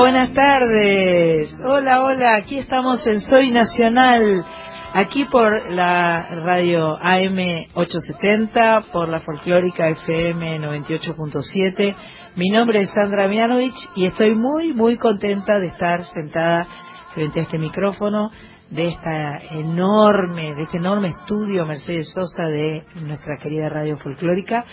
Buenas tardes. Hola, hola, aquí estamos en Soy Nacional, aquí por la radio AM 870, por la folclórica FM 98.7 mi nombre es Sandra Mianovich y estoy muy, muy contenta de estar sentada frente a este micrófono de esta enorme, de este enorme estudio Mercedes Sosa de nuestra querida radio folclórica.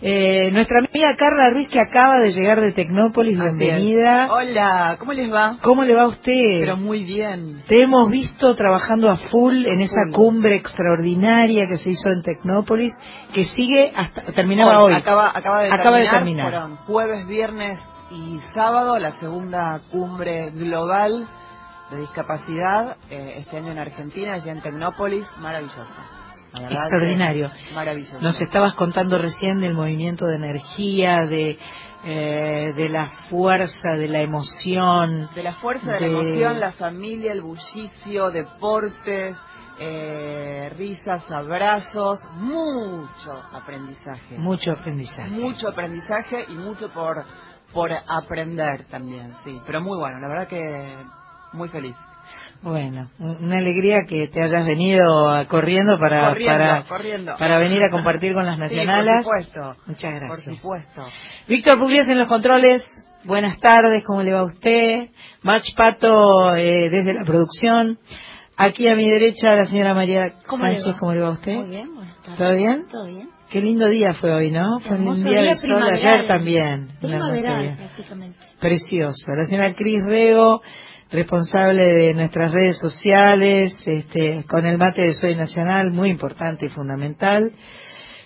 Eh, nuestra amiga Carla Ruiz que acaba de llegar de Tecnópolis, bienvenida. Hola, ¿cómo les va? ¿Cómo le va a usted? Pero muy bien. Te hemos visto trabajando a full en esa cumbre extraordinaria que se hizo en Tecnópolis, que sigue hasta terminaba hoy. Acaba, acaba, de, acaba terminar, de terminar. Fueron jueves, viernes y sábado la segunda cumbre global de discapacidad eh, este año en Argentina, allá en Tecnópolis, Extraordinario. Maravilloso. Nos estabas contando recién del movimiento de energía, de eh, de la fuerza, de la emoción. De la fuerza, de, la emoción, la familia, el bullicio, deportes, eh, risas, abrazos, mucho aprendizaje. Mucho aprendizaje. Mucho aprendizaje y mucho por, por aprender también, sí. Pero muy bueno, la verdad que muy feliz. Bueno, una alegría que te hayas venido corriendo para para, para venir a compartir con las nacionales. por supuesto. Muchas gracias. Por supuesto. Víctor Pugliese en los controles. Buenas tardes, ¿cómo le va a usted? March Pato eh, desde la producción. Aquí a mi derecha la señora María Sánchez, ¿cómo le va a usted? Muy bien, buenas tardes. ¿Todo bien? Todo bien. Qué lindo día fue hoy, ¿no? Fue un día de sol ayer también. Primaveral, prácticamente. Precioso. La señora Cris Rego responsable de nuestras redes sociales, este, con el mate de Soy Nacional, muy importante y fundamental.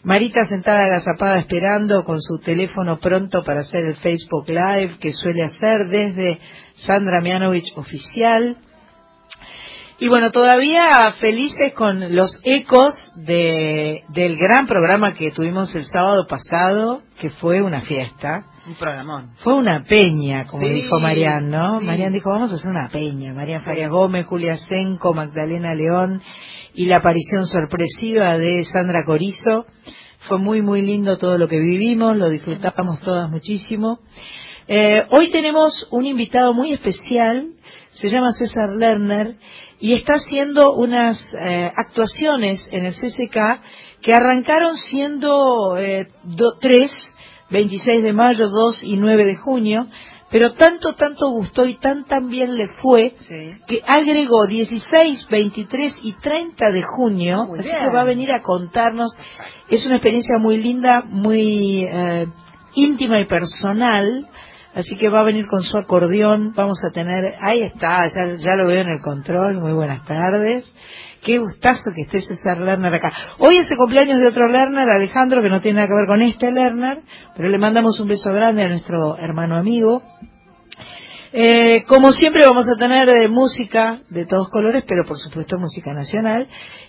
Marita sentada agazapada esperando con su teléfono pronto para hacer el Facebook Live que suele hacer desde Sandra Mianovich Oficial. Y bueno, todavía felices con los ecos de, del gran programa que tuvimos el sábado pasado, que fue una fiesta. Un programón. Fue una peña, como dijo Marian, ¿no? Marian dijo, vamos a hacer una peña. María Faria Gómez, Julia Senco, Magdalena León y la aparición sorpresiva de Sandra Corizo. Fue muy, muy lindo todo lo que vivimos, lo disfrutamos todas muchísimo. Eh, hoy tenemos un invitado muy especial, se llama César Lerner, y está haciendo unas eh, actuaciones en el CCK que arrancaron siendo eh, tres, 26 de mayo, 2 y 9 de junio, pero tanto, tanto gustó y tan, tan bien le fue que agregó 16, 23 y 30 de junio, así que va a venir a contarnos. Es una experiencia muy linda, muy eh, íntima y personal Así que va a venir con su acordeón, vamos a tener, ahí está, ya, lo veo en el control, muy buenas tardes. Qué gustazo que esté César Lerner acá. Hoy es el cumpleaños de otro Lerner, Alejandro, que no tiene nada que ver con este Lerner, pero le mandamos un beso grande a nuestro hermano amigo. Eh, como siempre vamos a tener eh, música de todos colores, pero por supuesto música nacional.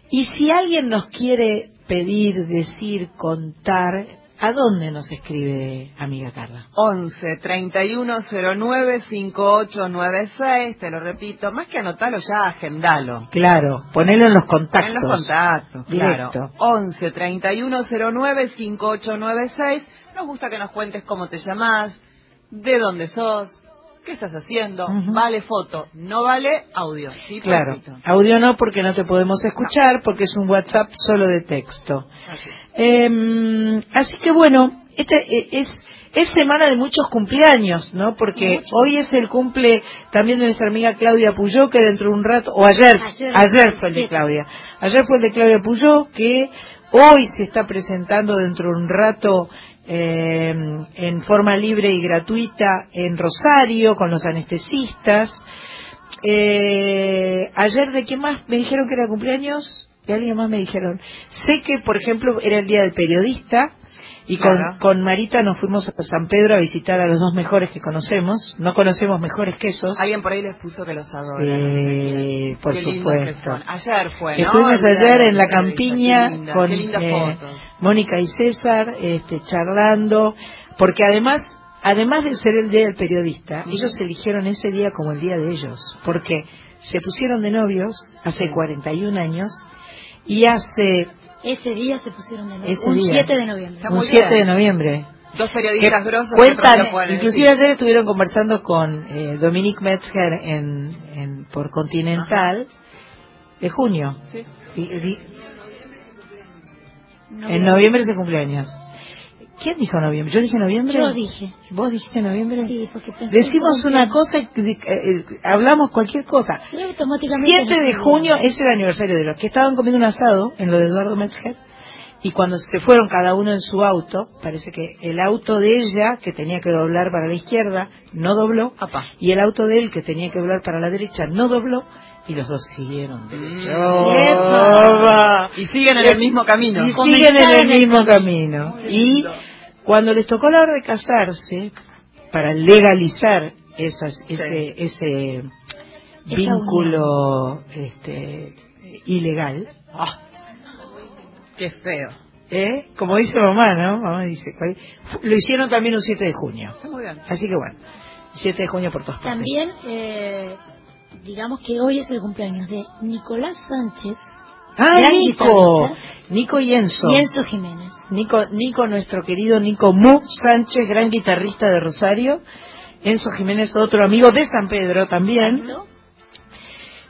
Y si alguien nos quiere pedir, decir, contar, ¿A dónde nos escribe, amiga Carla? 11 3109 5896, te lo repito, más que anotarlo ya, agendalo. Claro, ponelo en los contactos. En los contactos, Directo. claro. 11 3109 5896, nos gusta que nos cuentes cómo te llamás, de dónde sos, ¿Qué estás haciendo? Vale foto, no vale audio. ¿sí? Claro, audio no porque no te podemos escuchar, porque es un WhatsApp solo de texto. Em, así, que bueno, este e, es, es semana de muchos cumpleaños, ¿no? Porque hoy es el cumple también de nuestra amiga Claudia Puyó, que dentro de un rato, o ayer, ayer, fue el de Claudia, ayer fue el de Claudia Puyó, que hoy se está presentando dentro de un rato eh, en forma libre y gratuita en Rosario con los anestesistas. eh, ayer de quién más me dijeron que era cumpleaños, de alguien más me dijeron. Sé que, por ejemplo, era el día del periodista, y con, con, Marita nos fuimos a San Pedro a visitar a los dos mejores que conocemos. No conocemos mejores que esos. Alguien por ahí les puso que los adora. Sí, por supuesto. Ayer fue, ¿no? Estuvimos ayer en la campiña con eh, Mónica y César este, charlando, porque además además de ser el día del periodista, ellos eligieron ese día como el día de ellos, porque se pusieron de novios hace 41 años y hace ese día se pusieron de noviembre. un 7 de noviembre. Un 7 de noviembre. Dos periodistas grosos. Cuentan, inclusive ayer estuvieron conversando con eh, Dominique Metzger en, en, por Continental de junio. Sí. en noviembre es el cumpleaños. ¿Quién dijo noviembre? ¿Yo dije noviembre? Yo dije. ¿Vos dijiste noviembre? Sí, porque Decimos una cosa y eh, eh, hablamos cualquier cosa. 7 de junio es el aniversario de los que estaban comiendo un asado en lo de Eduardo Metzger y cuando se fueron cada uno en su auto, parece que el auto de ella, que tenía que doblar para la izquierda, no dobló, y el auto de él, que tenía que doblar para la derecha, no dobló, y los dos siguieron y siguen en el mismo camino. Y siguen en el mismo camino. Y cuando les tocó la hora de casarse, para legalizar esas, ese, ese vínculo este, ilegal, ah, qué feo. ¿Eh? Como dice mamá, ¿no? Mamá dice, lo hicieron también un 7 de junio. Así que bueno, 7 de junio por todas partes. También eh, digamos que hoy es el cumpleaños de Nicolás Sánchez. ¡Ah, Nico! Nico y Enzo. Y Enzo Jiménez. Nico, Nico, nuestro querido Nico Mu Sánchez, gran guitarrista de Rosario. Enzo Jiménez, otro amigo de San Pedro también.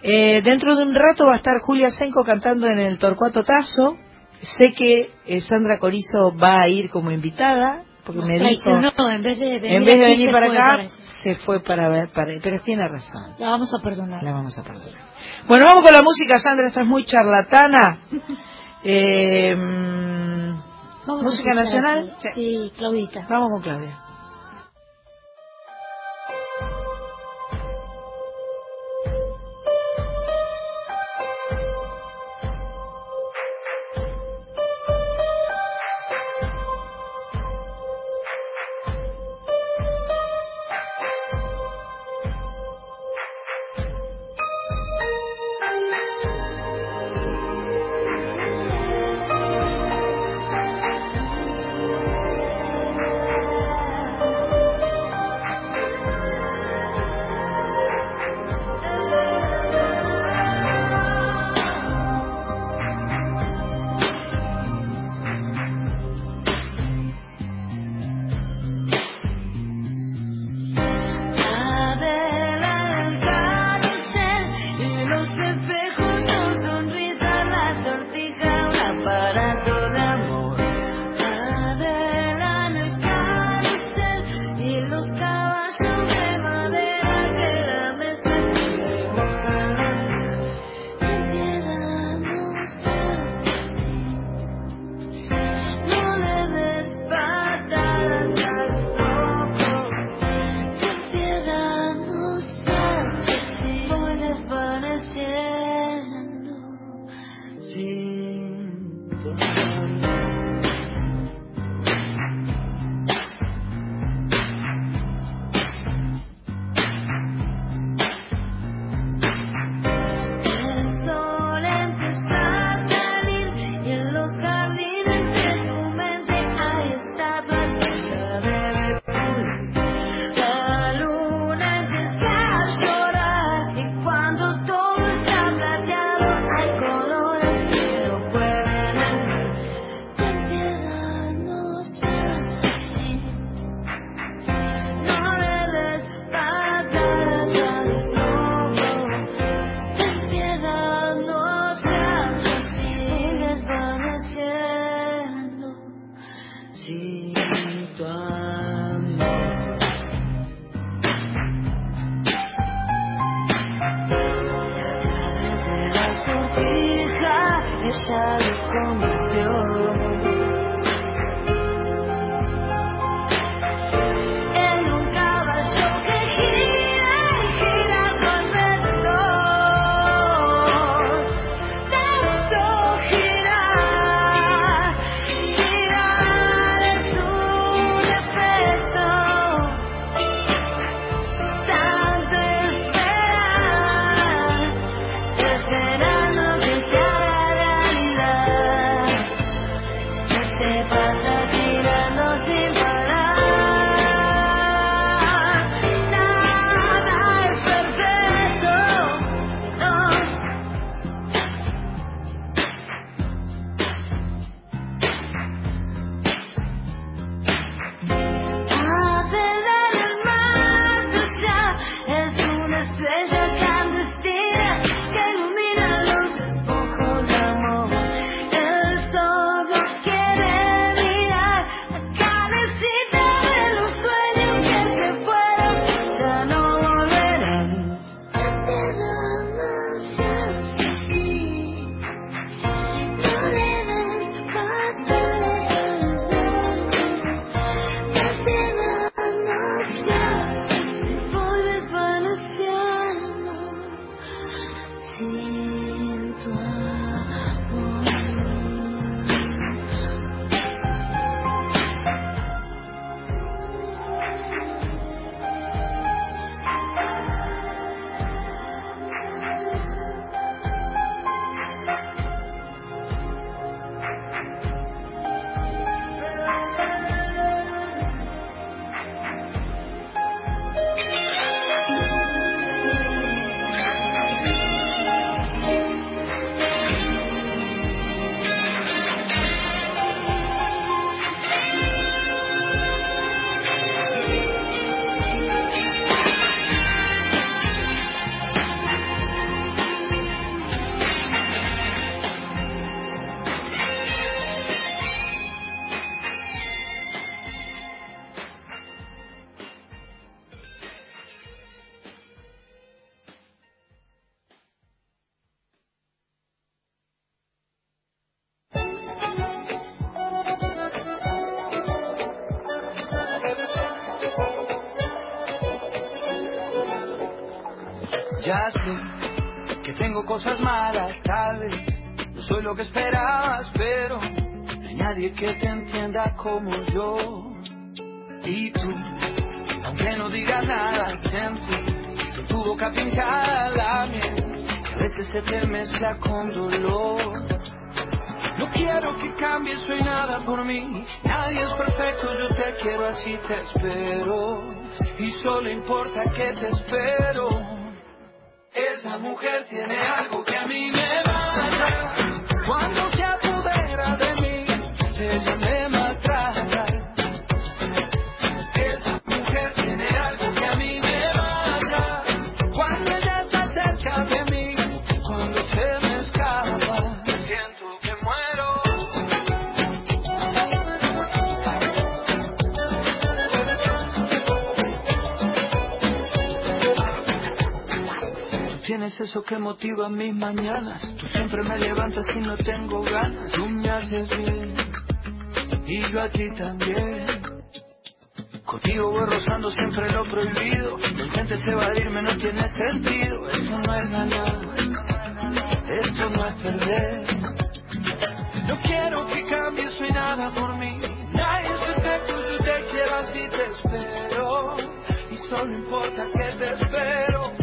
Eh, dentro de un rato va a estar Julia Senco cantando en el Torcuato Tazo. Sé que eh, Sandra Corizo va a ir como invitada porque me dijo en vez de venir, en vez de venir para acá se fue para ver para, pero tiene razón. La vamos a perdonar. La vamos a perdonar. Bueno vamos con la música Sandra esta es muy charlatana. Eh, música nacional sí Claudita. Vamos con Claudia como yo. Y tú, aunque no digas nada, siento que tu boca pintada la miel, que a veces se te mezcla con dolor. No quiero que cambies, soy nada por mí. Nadie es perfecto, yo te quiero así, te espero. Y solo importa que te espero. Esa mujer tiene algo que a mí me mata. Cuando se apodera de mí, ella me Tienes eso que motiva mis mañanas. Tú siempre me levantas y no tengo ganas. Tú me haces bien y yo a ti también. Contigo voy rozando siempre lo prohibido. No intentes evadirme, no tiene sentido. Esto no es ganar, esto no es perder. No quiero que cambies, soy nada por mí. Nadie es perfecto, yo te quiero así, te espero. Y solo importa que te espero.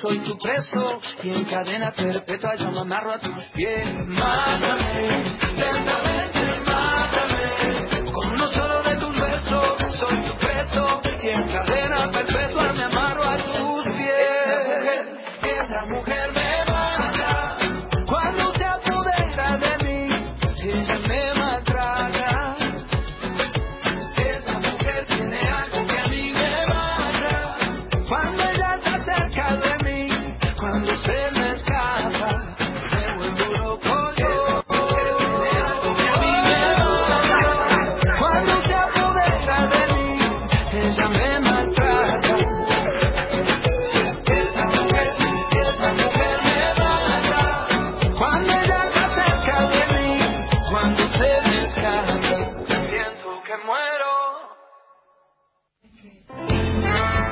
Soy tu preso y en cadena perpetua yo me amarro a tus pies. Mátame, lentamente mátame. Con uno solo de tus besos soy tu preso y en cadena perpetua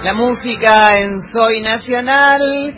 La música en Soy Nacional.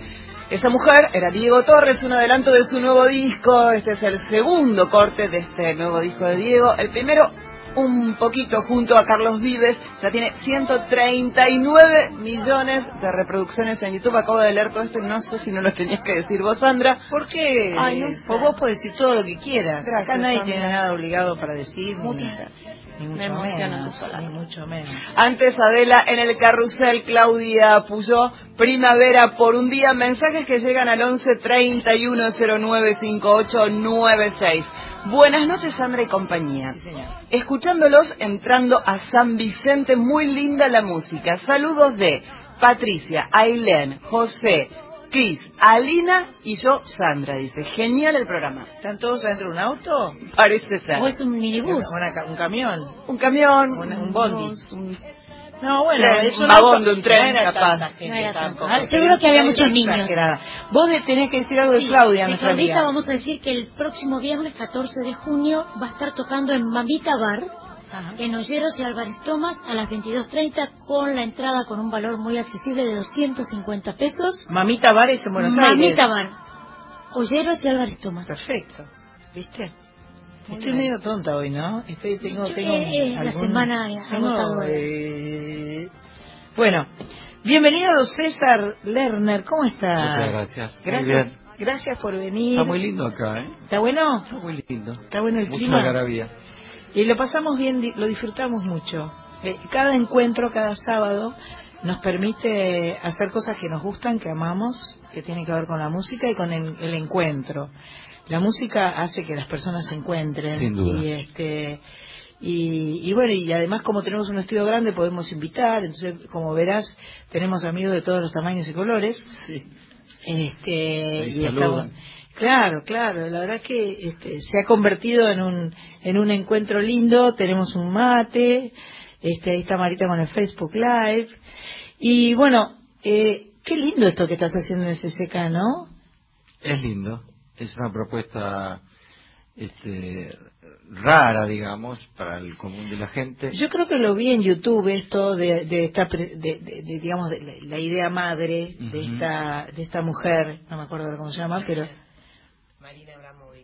Esa mujer era Diego Torres, un adelanto de su nuevo disco. Este es el segundo corte de este nuevo disco de Diego. El primero un poquito junto a Carlos Vives. Ya tiene 139 millones de reproducciones en YouTube. Acabo de leer todo esto y no sé si no lo tenías que decir vos, Sandra. ¿Por qué? Ay, no vos podés decir todo lo que quieras. Gracias, Acá nadie Sandra. tiene nada obligado para decir. Muchas ni- gracias. Ni mucho Me emociona menos. Ni mucho menos. Antes Adela en el carrusel, Claudia Puyó, primavera por un día, mensajes que llegan al 11 31 09 5896. Buenas noches Sandra y compañía. Sí, señor. Escuchándolos entrando a San Vicente, muy linda la música. Saludos de Patricia, Ailén, José, Cris, Alina y yo, Sandra, dice. Genial el programa. ¿Están todos adentro de un auto? Parece ser. O es un minibús. Una un camión. un camión, Un- un bondi. un- No, bueno, es un vagón de un tren, No capaz. tanta gente No tampoco. Ah, seguro que había muchos niños. Vos tenés que decir algo de Sí, Claudia, de nuestra amiga. vamos a decir que el próximo viernes 14 de junio va a estar tocando en Mamita Bar, Ajá. en Olleros y Álvarez Tomás a las 22.30 con la entrada con un valor muy accesible de 250 pesos. Mamita Bares en Buenos Aires. Mamita Bar, Olleros y Álvarez Tomás. Perfecto. ¿Viste? Muy Estoy bien. medio tonta hoy, ¿no? Estoy, tengo, Yo- tengo eh, eh, la algún- semana tengo, agotadora. eh, Bueno, bienvenido César Lerner, ¿cómo está? Muchas gracias. Muy Gracias, bien. gracias por venir. Está muy lindo acá, ¿eh? ¿Está bueno? Está muy lindo. Está bueno el Mucha clima. algarabía. Y lo pasamos bien, lo disfrutamos mucho. Eh, Cada encuentro, cada sábado, nos permite hacer cosas que nos gustan, que amamos, que tienen que ver con la música y con el, el encuentro. La música hace que las personas se encuentren. Sin duda. Y, este, y, y bueno, y además como tenemos un estudio grande podemos invitar, entonces como verás tenemos amigos de todos los tamaños y colores. Este, Ahí y estamos- Claro, claro, la verdad que este, se ha convertido en un, en un encuentro lindo, tenemos un mate, este, ahí está Marita con el Facebook Live, y bueno, eh, qué lindo esto que estás haciendo en CCK, ¿no? Es lindo. Es una propuesta este, rara, digamos, para el común de la gente. Yo creo que lo vi en YouTube esto de, de esta, pre- de, de- de, digamos, de la, la idea madre de esta, de esta mujer, no me acuerdo cómo se llama, pero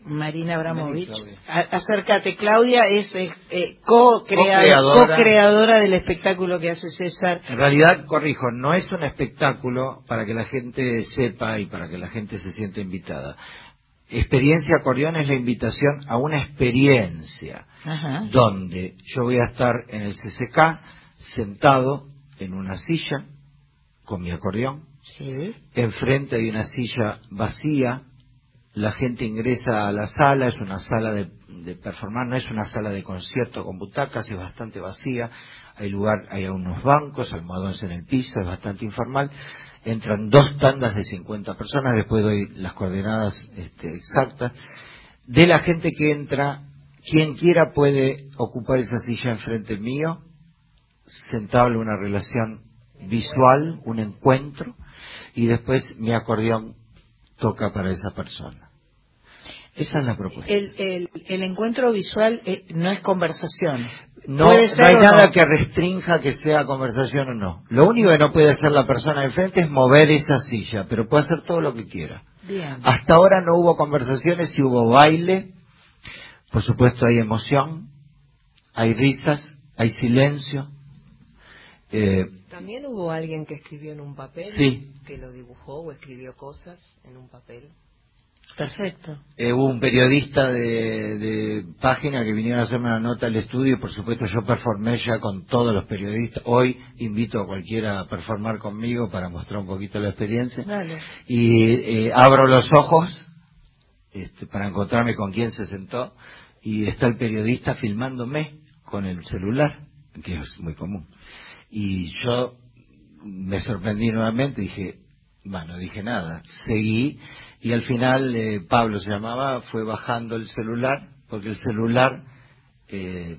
Marina Abramovich. Vení, Claudia. A- acércate, Claudia es eh, eh, co-crea- Co-creadora. co-creadora del espectáculo que hace César. En realidad, corrijo, no es un espectáculo para que la gente sepa y para que la gente se sienta invitada. Experiencia Acordeón es la invitación a una experiencia Ajá. donde yo voy a estar en el CCK sentado en una silla con mi acordeón, Sí. enfrente hay una silla vacía, la gente ingresa a la sala, es una sala de, de performar, no es una sala de concierto con butacas, es bastante vacía, hay lugar, hay unos bancos, almohadones en el piso, es bastante informal, entran dos tandas de 50 personas, después doy las coordenadas este, exactas, de la gente que entra, quien quiera puede ocupar esa silla enfrente mío, sentable una relación visual, un encuentro, y después mi acordeón toca para esa persona. Esa es la propuesta. El, encuentro visual eh, no es conversación. No, hay nada no. que restrinja que sea conversación o no. Lo único que no puede hacer la persona de enfrente es mover esa silla, pero puede hacer todo lo que quiera. Bien. Hasta ahora no hubo conversaciones, sí hubo baile, por supuesto hay emoción, hay risas, hay silencio. Eh, También hubo alguien que escribió en un papel, Sí. que lo dibujó o escribió cosas en un papel. Perfecto. Eh, hubo un periodista de, de página que vinieron a hacerme una nota al estudio, por supuesto yo performé ya con todos los periodistas. Hoy invito a cualquiera a performar conmigo para mostrar un poquito la experiencia. Dale. Y eh, abro los ojos este, para encontrarme con quién se sentó y está el periodista filmándome con el celular, que es muy común. Y yo me sorprendí nuevamente, dije, bueno, no dije nada, seguí y al final eh, Pablo se llamaba, fue bajando el celular, porque el celular eh,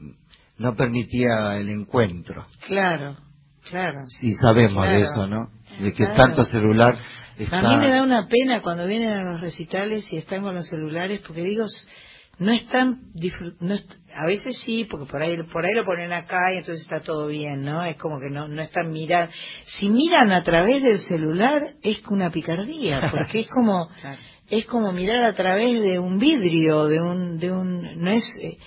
no permitía el encuentro. Claro, claro. Y sabemos Claro. de eso, ¿no? De que Claro. tanto celular está... A mí me da una pena cuando vienen a los recitales y están con los celulares, porque digo, no están no est- a veces sí, porque por ahí por ahí lo ponen acá y entonces está todo bien, ¿no? Es como que no no están mirando. Si miran a través del celular es una picardía, porque es como es como mirar a través de un vidrio, de un de un no es eh,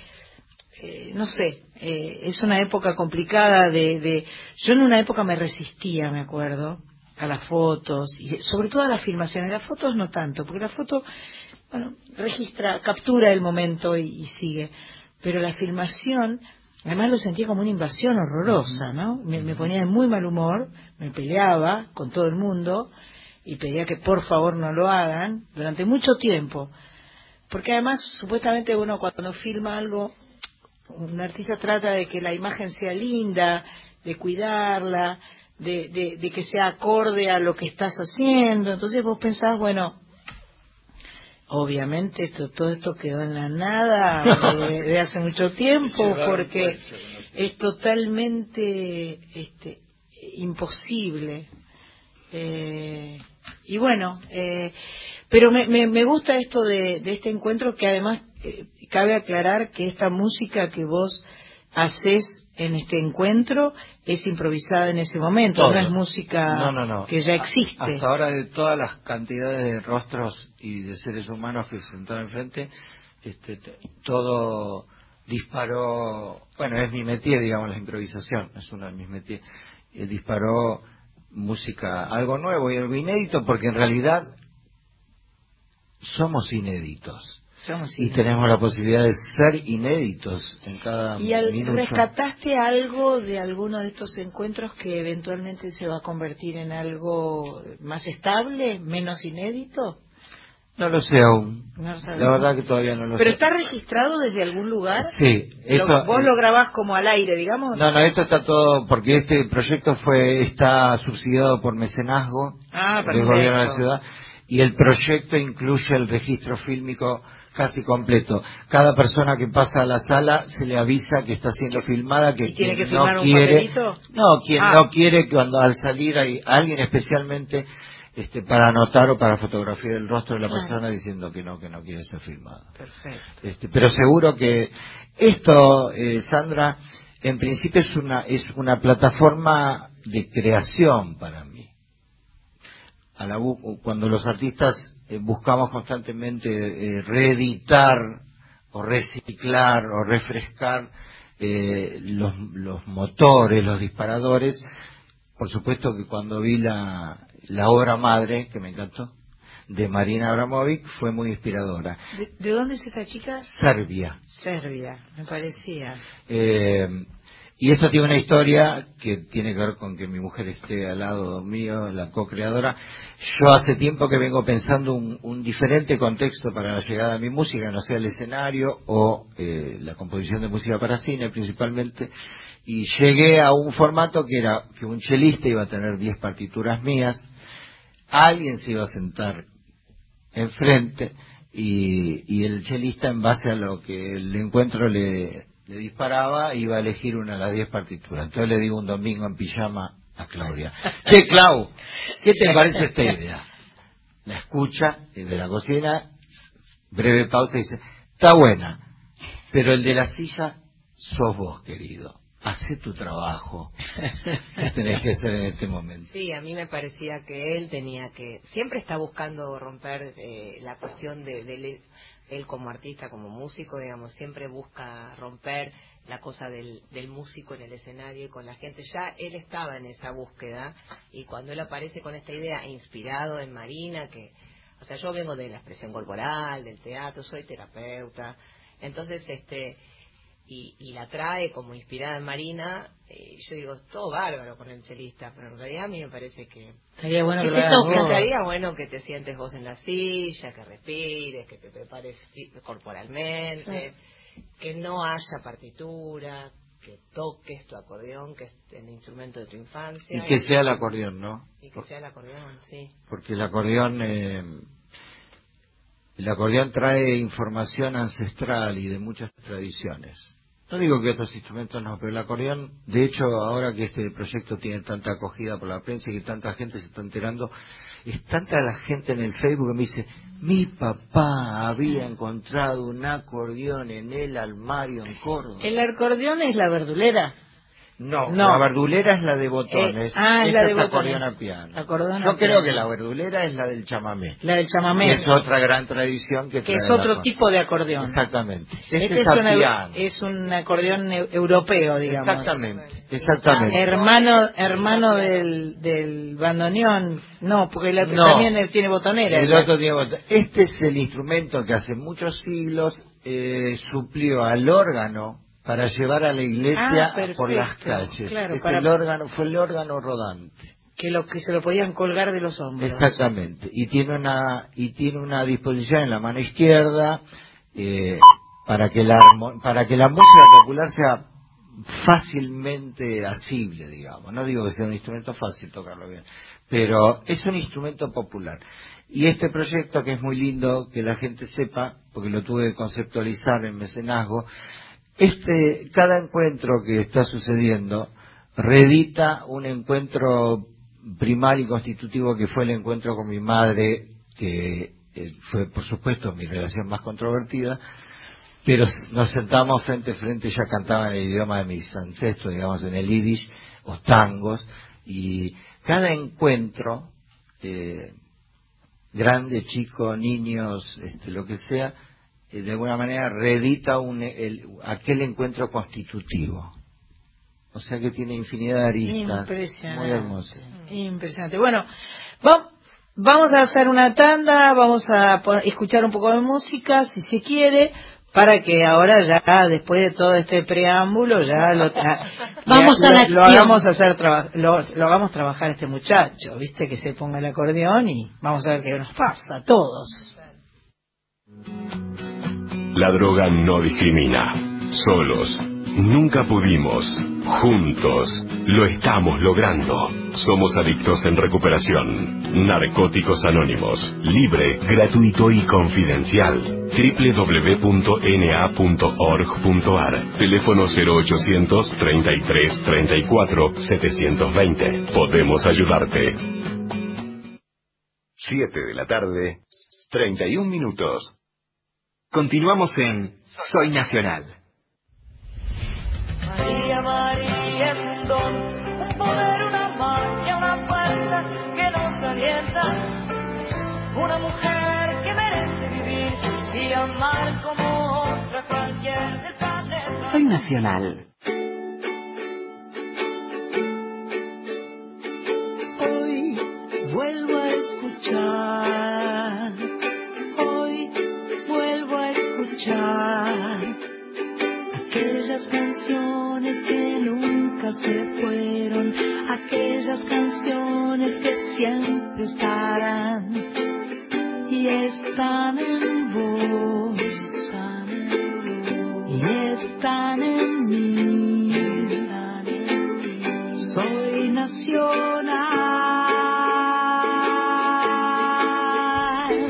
eh, no sé, eh, es una época complicada de, de... Yo en una época me resistía, me acuerdo, a las fotos, y sobre todo a las filmaciones. Las fotos no tanto, porque la foto, bueno, registra, captura el momento y, sigue. Pero la filmación, además lo sentía como una invasión horrorosa, ¿no? Me, me ponía de muy mal humor, me peleaba con todo el mundo y pedía que por favor no lo hagan durante mucho tiempo. Porque además, supuestamente uno cuando filma algo un artista trata de que la imagen sea linda, de cuidarla, de, de, que sea acorde a lo que estás haciendo. Entonces vos pensás, bueno, obviamente todo esto quedó en la nada de, hace mucho tiempo porque es totalmente este, imposible. Eh, y bueno, eh, pero me, me, gusta esto de, de este encuentro que además eh, cabe aclarar que esta música que vos haces en este encuentro es improvisada en ese momento, no es música que ya existe. Hasta ahora de todas las cantidades de rostros y de seres humanos que se sentaron enfrente, este, todo disparó, bueno, es mi métier, digamos, la improvisación, es una de mis métiers, eh, disparó música, algo nuevo y algo inédito, porque en realidad somos inéditos y tenemos la posibilidad de ser inéditos en cada ¿Y rescataste algo de alguno de estos encuentros que eventualmente se va a convertir en algo más estable, menos inédito? No lo sé aún. la verdad que todavía no lo ¿Pero sé. está registrado desde algún lugar? Sí. ¿Vos lo grabás como al aire, digamos? No, no, esto está todo, porque este proyecto fue está subsidiado por mecenazgo ah, del gobierno de la ciudad y el proyecto incluye el registro fílmico casi completo. Cada persona que pasa a la sala se le avisa que está siendo filmada, que, tiene que no quiere, no, quien ah. no quiere que cuando al salir hay alguien especialmente este, para anotar o para fotografiar el rostro de la persona diciendo que no, que no quiere ser filmado. Perfecto. Este, pero seguro que esto, eh, Sandra, en principio es una, es una plataforma de creación para mí. A la, cuando los artistas eh, buscamos constantemente eh, reeditar o reciclar o refrescar eh, los, los, motores, los disparadores. Por supuesto que cuando vi la, la obra madre, que me encantó, de Marina Abramovic, fue muy inspiradora. ¿De, dónde es esta chica? Serbia. Serbia, me parecía. Y esto tiene una historia que tiene que ver con que mi mujer esté al lado mío, la co-creadora. Yo hace tiempo que vengo pensando un, diferente contexto para la llegada de mi música, no sea el escenario o eh, la composición de música para cine principalmente. Y llegué a un formato que era que un chelista iba a tener 10 partituras mías, alguien se iba a sentar enfrente y, y el chelista en base a lo que el encuentro le le disparaba, iba a elegir una de las diez partituras. Entonces le digo un domingo en pijama a Claudia, ¿qué Clau? ¿Qué te parece esta idea? La escucha desde la cocina, breve pausa y dice, está buena, pero el de la silla sos vos, querido. Hacé tu trabajo que tenés que hacer en este momento. Sí, a mí me parecía que él tenía que, siempre está buscando romper eh, la cuestión de, de, él como artista, como músico, digamos, siempre busca romper la cosa del, del músico en el escenario y con la gente. Ya él estaba en esa búsqueda y cuando él aparece con esta idea, inspirado en Marina, que, o sea, yo vengo de la expresión corporal, del teatro, soy terapeuta, entonces, este, y, la trae como inspirada en Marina, y yo digo, todo bárbaro con el chelista, pero en realidad a mí me parece que estaría bueno que, te estaría bueno que te sientes vos en la silla, que respires, que te prepares corporalmente, que no haya partitura, que toques tu acordeón, que es el instrumento de tu infancia. Y que sea el acordeón, ¿no? Y que sea el acordeón, sí. Porque el acordeón... Eh, el acordeón trae información ancestral y de muchas tradiciones. No digo que otros instrumentos no, pero el acordeón, de hecho, ahora que este proyecto tiene tanta acogida por la prensa y que tanta gente se está enterando, es tanta la gente en el Facebook que me dice, mi papá había encontrado un acordeón en el armario en Córdoba. El acordeón es la verdulera. No, la verdulera es la de botones. Eh, ah, es la de es botones. a piano. Yo creo que la verdulera es la del chamamé. La del chamamé. es otra gran tradición que Que es otro tipo de acordeón. Exactamente. Este, este es, es, un acordeón europeo, digamos. Exactamente. Exactamente. Hermano, hermano del, del bandoneón. No, porque el también tiene botonera. El otro tiene botonera. Este es el instrumento que hace muchos siglos eh, suplió al órgano para llevar a la iglesia ah, por las calles. es el órgano, fue el órgano rodante. Que lo que se lo podían colgar de los hombros. Exactamente. Y tiene una y tiene una disposición en la mano izquierda eh, para que la para que la música popular sea fácilmente asible, digamos. No digo que sea un instrumento fácil tocarlo bien, pero es un instrumento popular. Y este proyecto, que es muy lindo que la gente sepa, porque lo tuve que conceptualizar en mecenazgo, este, cada encuentro que está sucediendo reedita un encuentro primal y constitutivo que fue el encuentro con mi madre, que eh, fue por supuesto mi relación más controvertida, pero nos sentamos frente a frente, ya cantaba en el idioma de mis ancestros, digamos en el yiddish, o tangos, y cada encuentro, eh, grande, chico, niños, este, lo que sea, de alguna manera reedita un, aquel encuentro constitutivo. O sea que tiene infinidad de aristas. Impresionante. Muy hermoso. Impresionante. Bueno, vamos a hacer una tanda, vamos a escuchar un poco de música, si se quiere, para que ahora ya, después de todo este preámbulo, ya lo, vamos a la lo, hagamos hacer lo, lo hagamos trabajar este muchacho, viste, que se ponga el acordeón y vamos a ver qué nos pasa a todos. La droga no discrimina. Solos. Nunca pudimos. Juntos. Lo estamos logrando. Somos adictos en recuperación. Narcóticos Anónimos. Libre, gratuito y confidencial. www.na.org.ar. Teléfono 0800 33 34 720. Podemos ayudarte. 7 de la tarde, 31 minutos. Continuamos en Soy Nacional. María, María es un don, un poder, una magia, una fuerza que nos alienta. Una mujer que merece vivir y amar como otra cualquier del planeta. Soy Nacional. Hoy vuelvo a escuchar aquellas canciones que nunca se fueron, aquellas canciones que siempre estarán y están en vos, y están en mí. Soy nacional.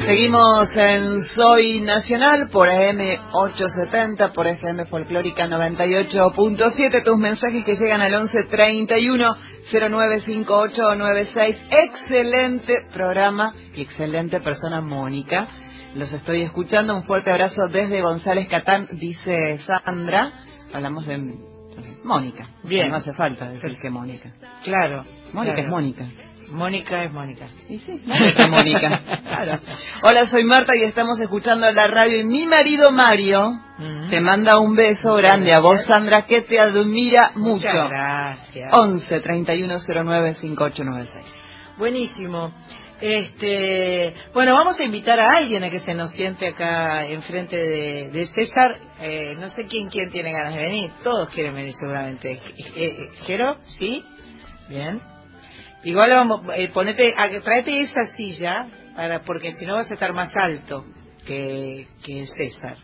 Seguimos en Soy Nacional por AM 870, por FM Folclórica 98.7. Tus mensajes que llegan al 1131 095896. Excelente programa y excelente persona Mónica. Los estoy escuchando. Un fuerte abrazo desde González Catán, dice Sandra. Hablamos de Mónica. Bien. No hace falta decir que Mónica. Claro. Mónica es Mónica. Mónica es Mónica. ¿Y sí? Mónica. Hola, soy Marta y estamos escuchando la radio y mi marido Mario te manda un beso grande a vos, Sandra, que te admira mucho. Muchas gracias. 11 3109 5896. Buenísimo. Este, bueno, vamos a invitar a alguien a que se nos siente acá enfrente de, de César. Eh, no sé quién quién tiene ganas de venir. Todos quieren venir seguramente. Eh, eh, ¿Jero? ¿Sí? Bien. Igual vamos, eh, ponete, tráete esa silla, para, porque si no vas a estar más alto que, que César.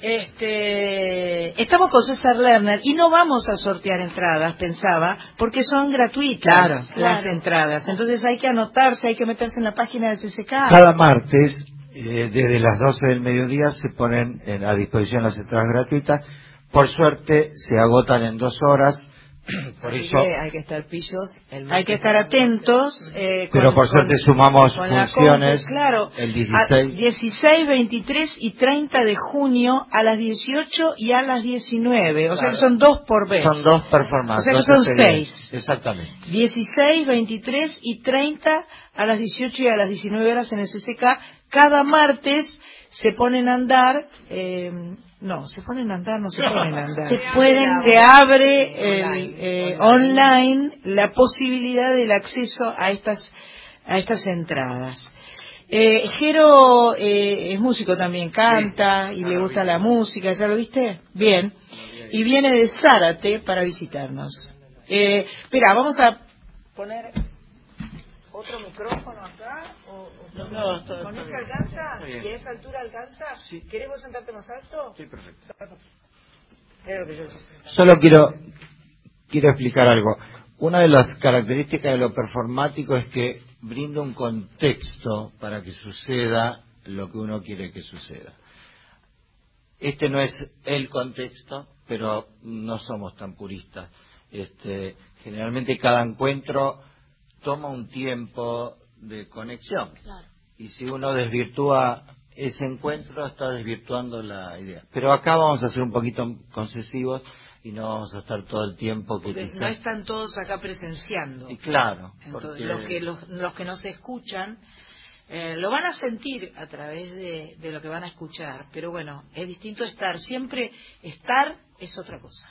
Este, estamos con César Lerner y no vamos a sortear entradas, pensaba, porque son gratuitas las entradas. Entonces hay que anotarse, hay que meterse en la página de CCK. Cada martes, eh, desde las 12 del mediodía, se ponen a disposición las entradas gratuitas. Por suerte, se agotan en dos horas Por eso hay que estar pillos. hay que estar atentos. Eh, pero por suerte sumamos funciones. claro. El 16. 16, 23 y 30 de junio a las 18 y a las 19. O sea que son dos por vez. Son dos performances. O sea que son seis. Exactamente. 16, 23 y 30 a las 18 y a las 19 horas en el CCK. Cada martes se ponen a andar. Eh, no, se ponen a andar, no se ponen a andar. Se pueden, se abre el, eh, online la posibilidad del acceso a estas a estas entradas. Eh, Jero eh, es músico también, canta y le gusta la música, ¿ya lo viste? Bien. Y viene de Zárate para visitarnos. Eh, espera, vamos a poner otro micrófono acá. O, no, ¿Con ese alcanza? ¿Y a esa altura alcanza? Sí. ¿Querés sentarte más alto? Sí, perfecto. Solo quiero, quiero explicar algo. Una de las características de lo performático es que brinda un contexto para que suceda lo que uno quiere que suceda. Este no es el contexto, pero no somos tan puristas. Este, generalmente cada encuentro toma un tiempo de conexión. Y si uno desvirtúa ese encuentro, está desvirtuando la idea. Pero acá vamos a ser un poquito concesivos y no vamos a estar todo el tiempo que no están todos acá presenciando. Y claro. Entonces, los, que, los, que nos escuchan eh, lo van a sentir a través de, de lo que van a escuchar. Pero bueno, es distinto estar. Siempre estar es otra cosa.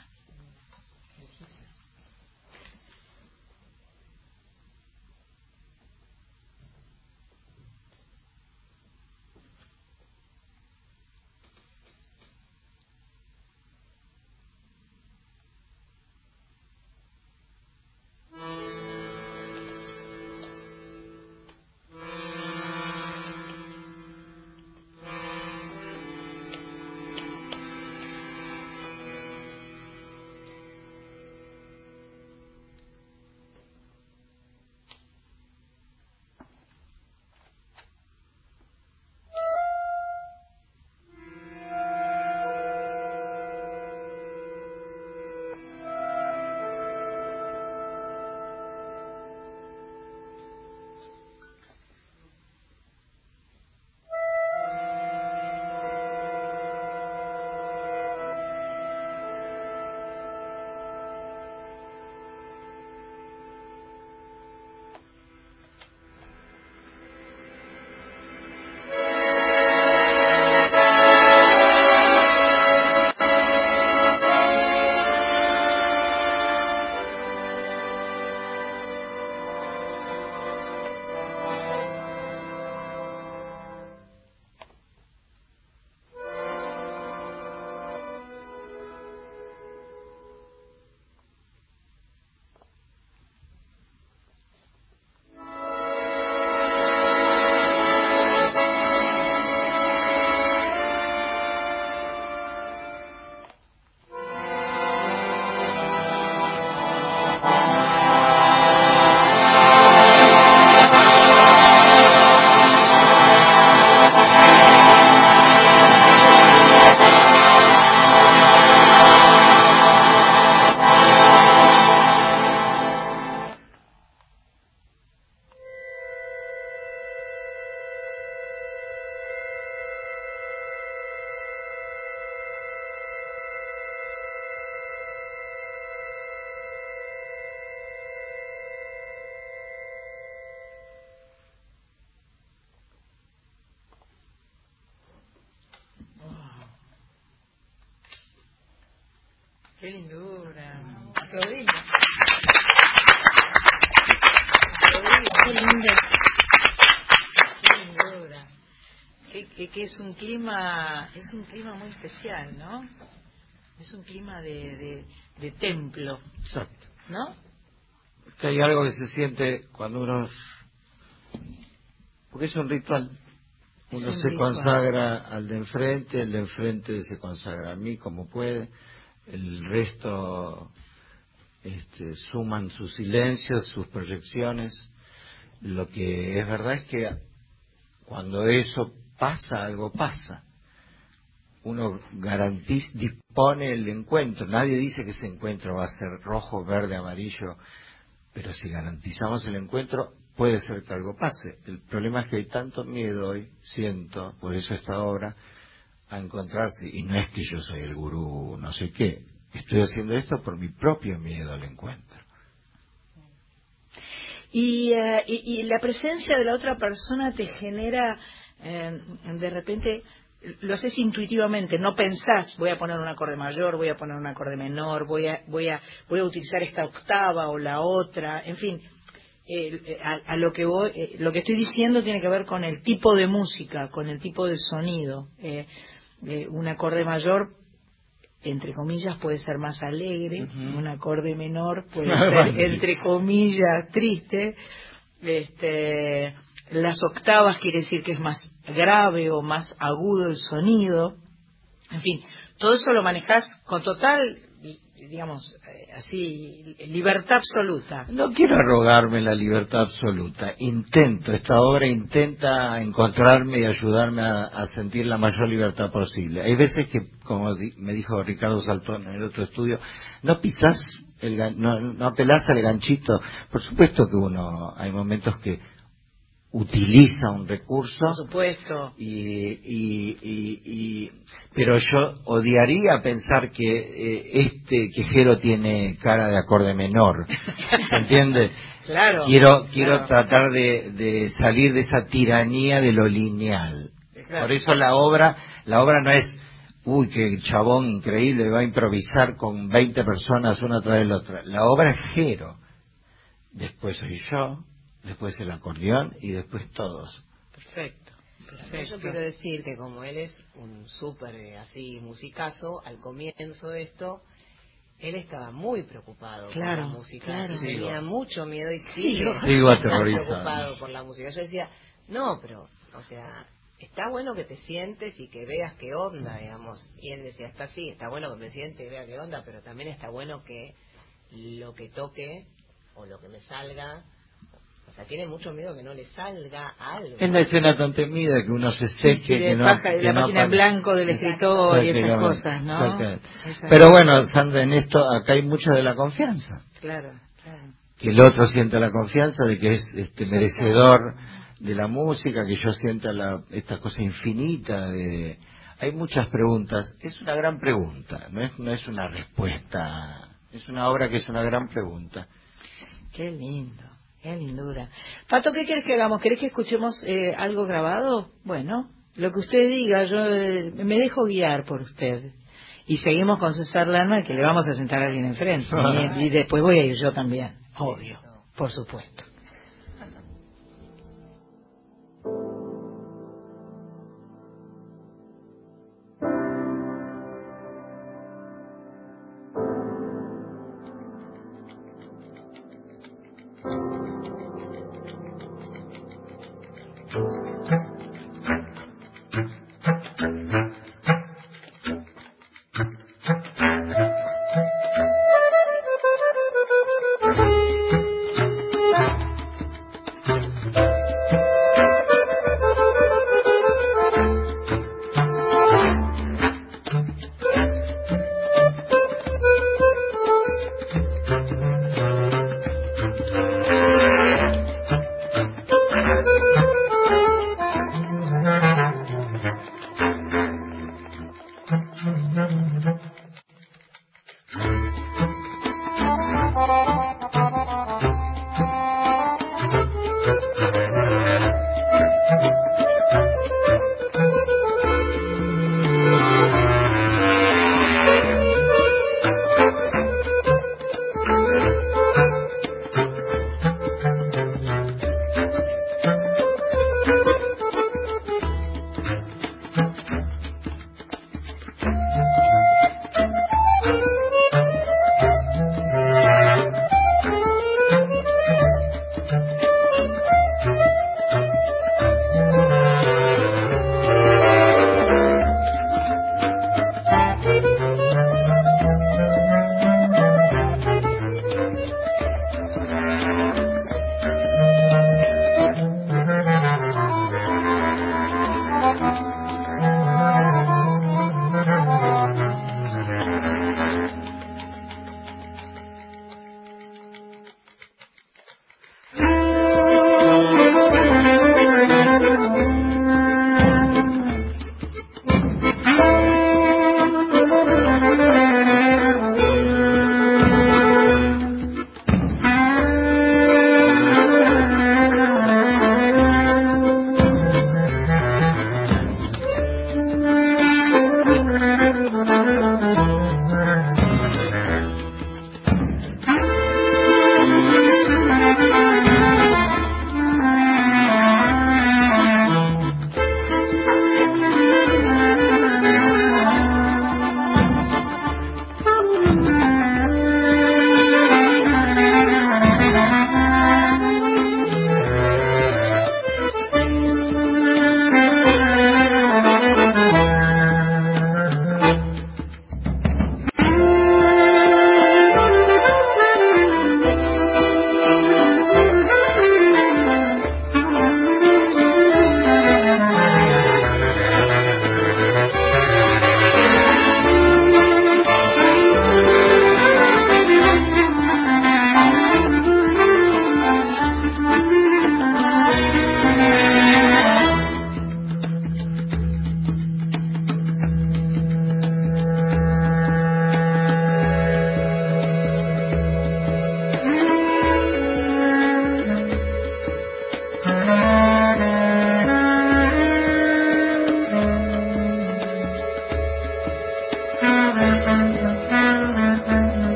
Qué lindura. Aplaudimos. Qué linda. Qué lindura. Que, que, es un clima, es un clima muy especial, ¿no? Es un clima de, de, de templo. Exacto. ¿No? Que hay algo que se siente cuando uno... Porque es un ritual. Uno se consagra al de enfrente, el de enfrente se consagra a mí como puede el resto este, suman sus silencios, sus proyecciones. Lo que es verdad es que cuando eso pasa, algo pasa. uno garantiza, dispone el encuentro. Nadie dice que ese encuentro va a ser rojo, verde, amarillo, pero si garantizamos el encuentro, puede ser que algo pase. El problema es que hay tanto miedo hoy, siento, por eso esta obra, a encontrarse, y no es que yo soy el gurú, no sé qué, estoy haciendo esto por mi propio miedo al encuentro. Y, eh, y, la presencia de la otra persona te genera, eh, de repente, lo haces intuitivamente, no pensás, voy a poner un acorde mayor, voy a poner un acorde menor, voy a, voy a, voy a utilizar esta octava o la otra, en fin, eh, a, lo que voy, lo que estoy diciendo tiene que ver con el tipo de música, con el tipo de sonido. Un acorde mayor entre comillas puede ser más alegre, un acorde menor puede ser entre comillas triste, este, las octavas quiere decir que es más grave o más agudo el sonido, en fin, todo eso lo manejas con total digamos, eh, así, libertad absoluta. No quiero arrogarme la libertad absoluta. Intento, esta obra intenta encontrarme y ayudarme a, sentir la mayor libertad posible. Hay veces que, como me dijo Ricardo Saltón en el otro estudio, no pisas, el, no, no apelás al ganchito. Por supuesto que uno, hay momentos que utiliza un recurso. Por supuesto. Y, y, y, pero yo odiaría pensar que eh, este quejero tiene cara de acorde menor. ¿Se entiende? claro. Quiero, quiero tratar de, de, salir de esa tiranía de lo lineal. Por eso la obra, la obra no es, uy, qué chabón increíble, va a improvisar con 20 personas una tras la otra. La obra es Jero. Después soy yo, después el acordeón y después todos. Perfecto. Yo quiero decir que como él es un súper eh, así musicazo, al comienzo de esto, él estaba muy preocupado por la música tenía mucho miedo y sigue Sigo aterrorizado. preocupado por la música. Yo decía, no, pero, o sea, está bueno que te sientes y que veas qué onda, digamos. Y él decía, está así, está bueno que me siente y vea qué onda, pero también está bueno que lo que toque o lo que me salga o sea, tiene mucho miedo que no le salga algo. Es la escena tan temida que uno se seque, que, no... la máquina en blanco del escritor y esas cosas, ¿no? Pero bueno, Sandra, en esto acá hay mucho de la confianza. Claro, claro. Que el otro sienta la confianza de que es este merecedor de la música, que yo sienta la, esta cosa infinita de... Hay muchas preguntas. Es una gran pregunta, no es, no es una respuesta. Es una obra que es una gran pregunta. Qué lindo. Qué lindura. Pato, ¿qué quieres que hagamos? ¿Querés que escuchemos eh, algo grabado? Bueno, lo que usted diga, yo eh, me dejo guiar por usted. Y seguimos con César Lana, que le vamos a sentar a alguien enfrente. y, y después voy a ir yo también, obvio, por supuesto.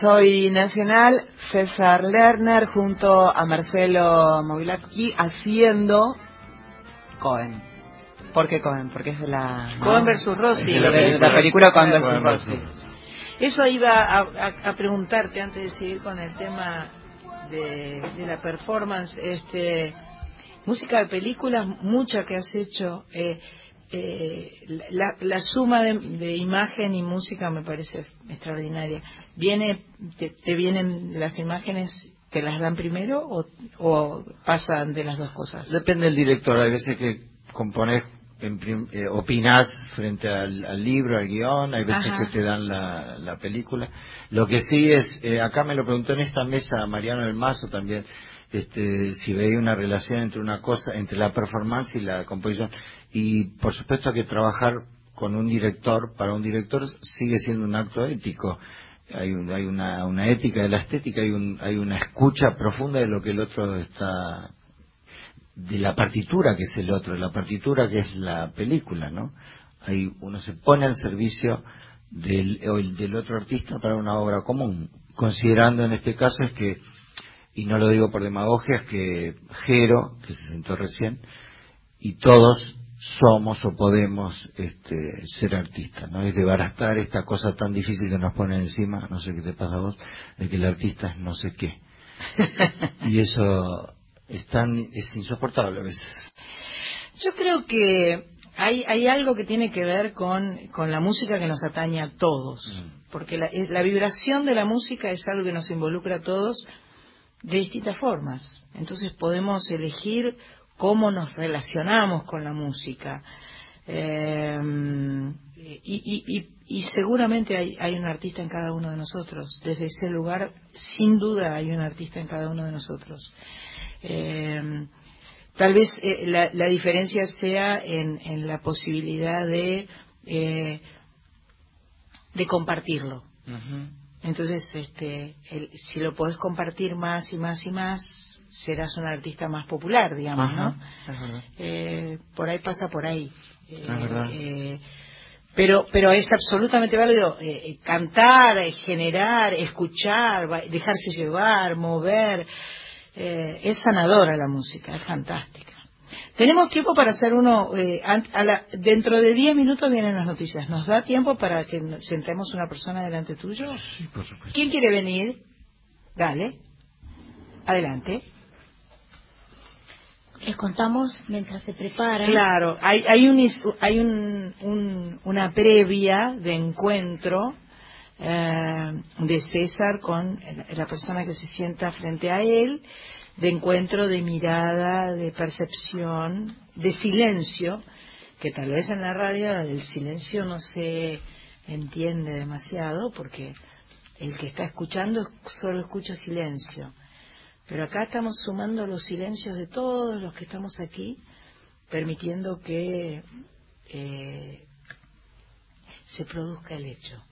Soy Nacional, César Lerner junto a Marcelo Mogilatsky haciendo Cohen. ¿Por qué Cohen? Porque es de la... Cohen versus Rossi. De, la, película Cohen versus Rossi. Eso iba a, preguntarte antes de seguir con el tema de, la performance. Este, música de películas, mucha que has hecho. Eh, eh, la, suma de, imagen y música me parece extraordinaria. ¿Viene, te, vienen las imágenes, te las dan primero o, o, pasan de las dos cosas? Depende del director. Hay veces que compones, eh, opinás frente al, libro, al guion, hay veces que te dan la, película. Lo que sí es, eh, acá me lo preguntó en esta mesa Mariano del Mazo también, este, si veía una relación entre una cosa, entre la performance y la composición. Y por supuesto que trabajar con un director, para un director sigue siendo un acto ético. Hay, hay una, una, ética de la estética, hay, un, hay una escucha profunda de lo que el otro está, de la partitura que es el otro, de la partitura que es la película, ¿no? Hay, uno se pone al servicio del, del otro artista para una obra común, considerando en este caso es que, y no lo digo por demagogia, es que Jero, que se sentó recién, y todos somos o podemos este, ser artistas, ¿no? Es desbaratar esta cosa tan difícil que nos pone encima, no sé qué te pasa a vos, de que el artista es no sé qué. y eso es, tan, es insoportable a veces. Yo creo que hay, hay algo que tiene que ver con, con la música que nos atañe a todos, mm. porque la, la vibración de la música es algo que nos involucra a todos de distintas formas. Entonces podemos elegir cómo nos relacionamos con la música. Eh, y, seguramente hay, un artista en cada uno de nosotros. Desde ese lugar, sin duda, hay un artista en cada uno de nosotros. Eh, tal vez eh, la, diferencia sea en, la posibilidad de, de compartirlo. Entonces, este, si lo podés compartir más y más y más, serás un artista más popular, digamos, ¿no? Eh, por ahí pasa por ahí. Eh, eh, pero, pero es absolutamente válido cantar, generar, escuchar, dejarse llevar, mover. es sanadora la música, es fantástica. Tenemos tiempo para hacer uno. dentro de 10 minutos vienen las noticias. ¿Nos da tiempo para que sentemos una persona delante tuyo? Sí, por supuesto. ¿Quién quiere venir? Dale. Adelante les contamos mientras se prepara. Claro, hay, hay, un, hay un, una previa de encuentro eh, de César con la persona que se sienta frente a él, de encuentro de mirada, de percepción, de silencio, que tal vez en la radio el silencio no se entiende demasiado porque el que está escuchando solo escucha silencio pero acá estamos sumando los silencios de todos los que estamos aquí, permitiendo que eh, se produzca el hecho.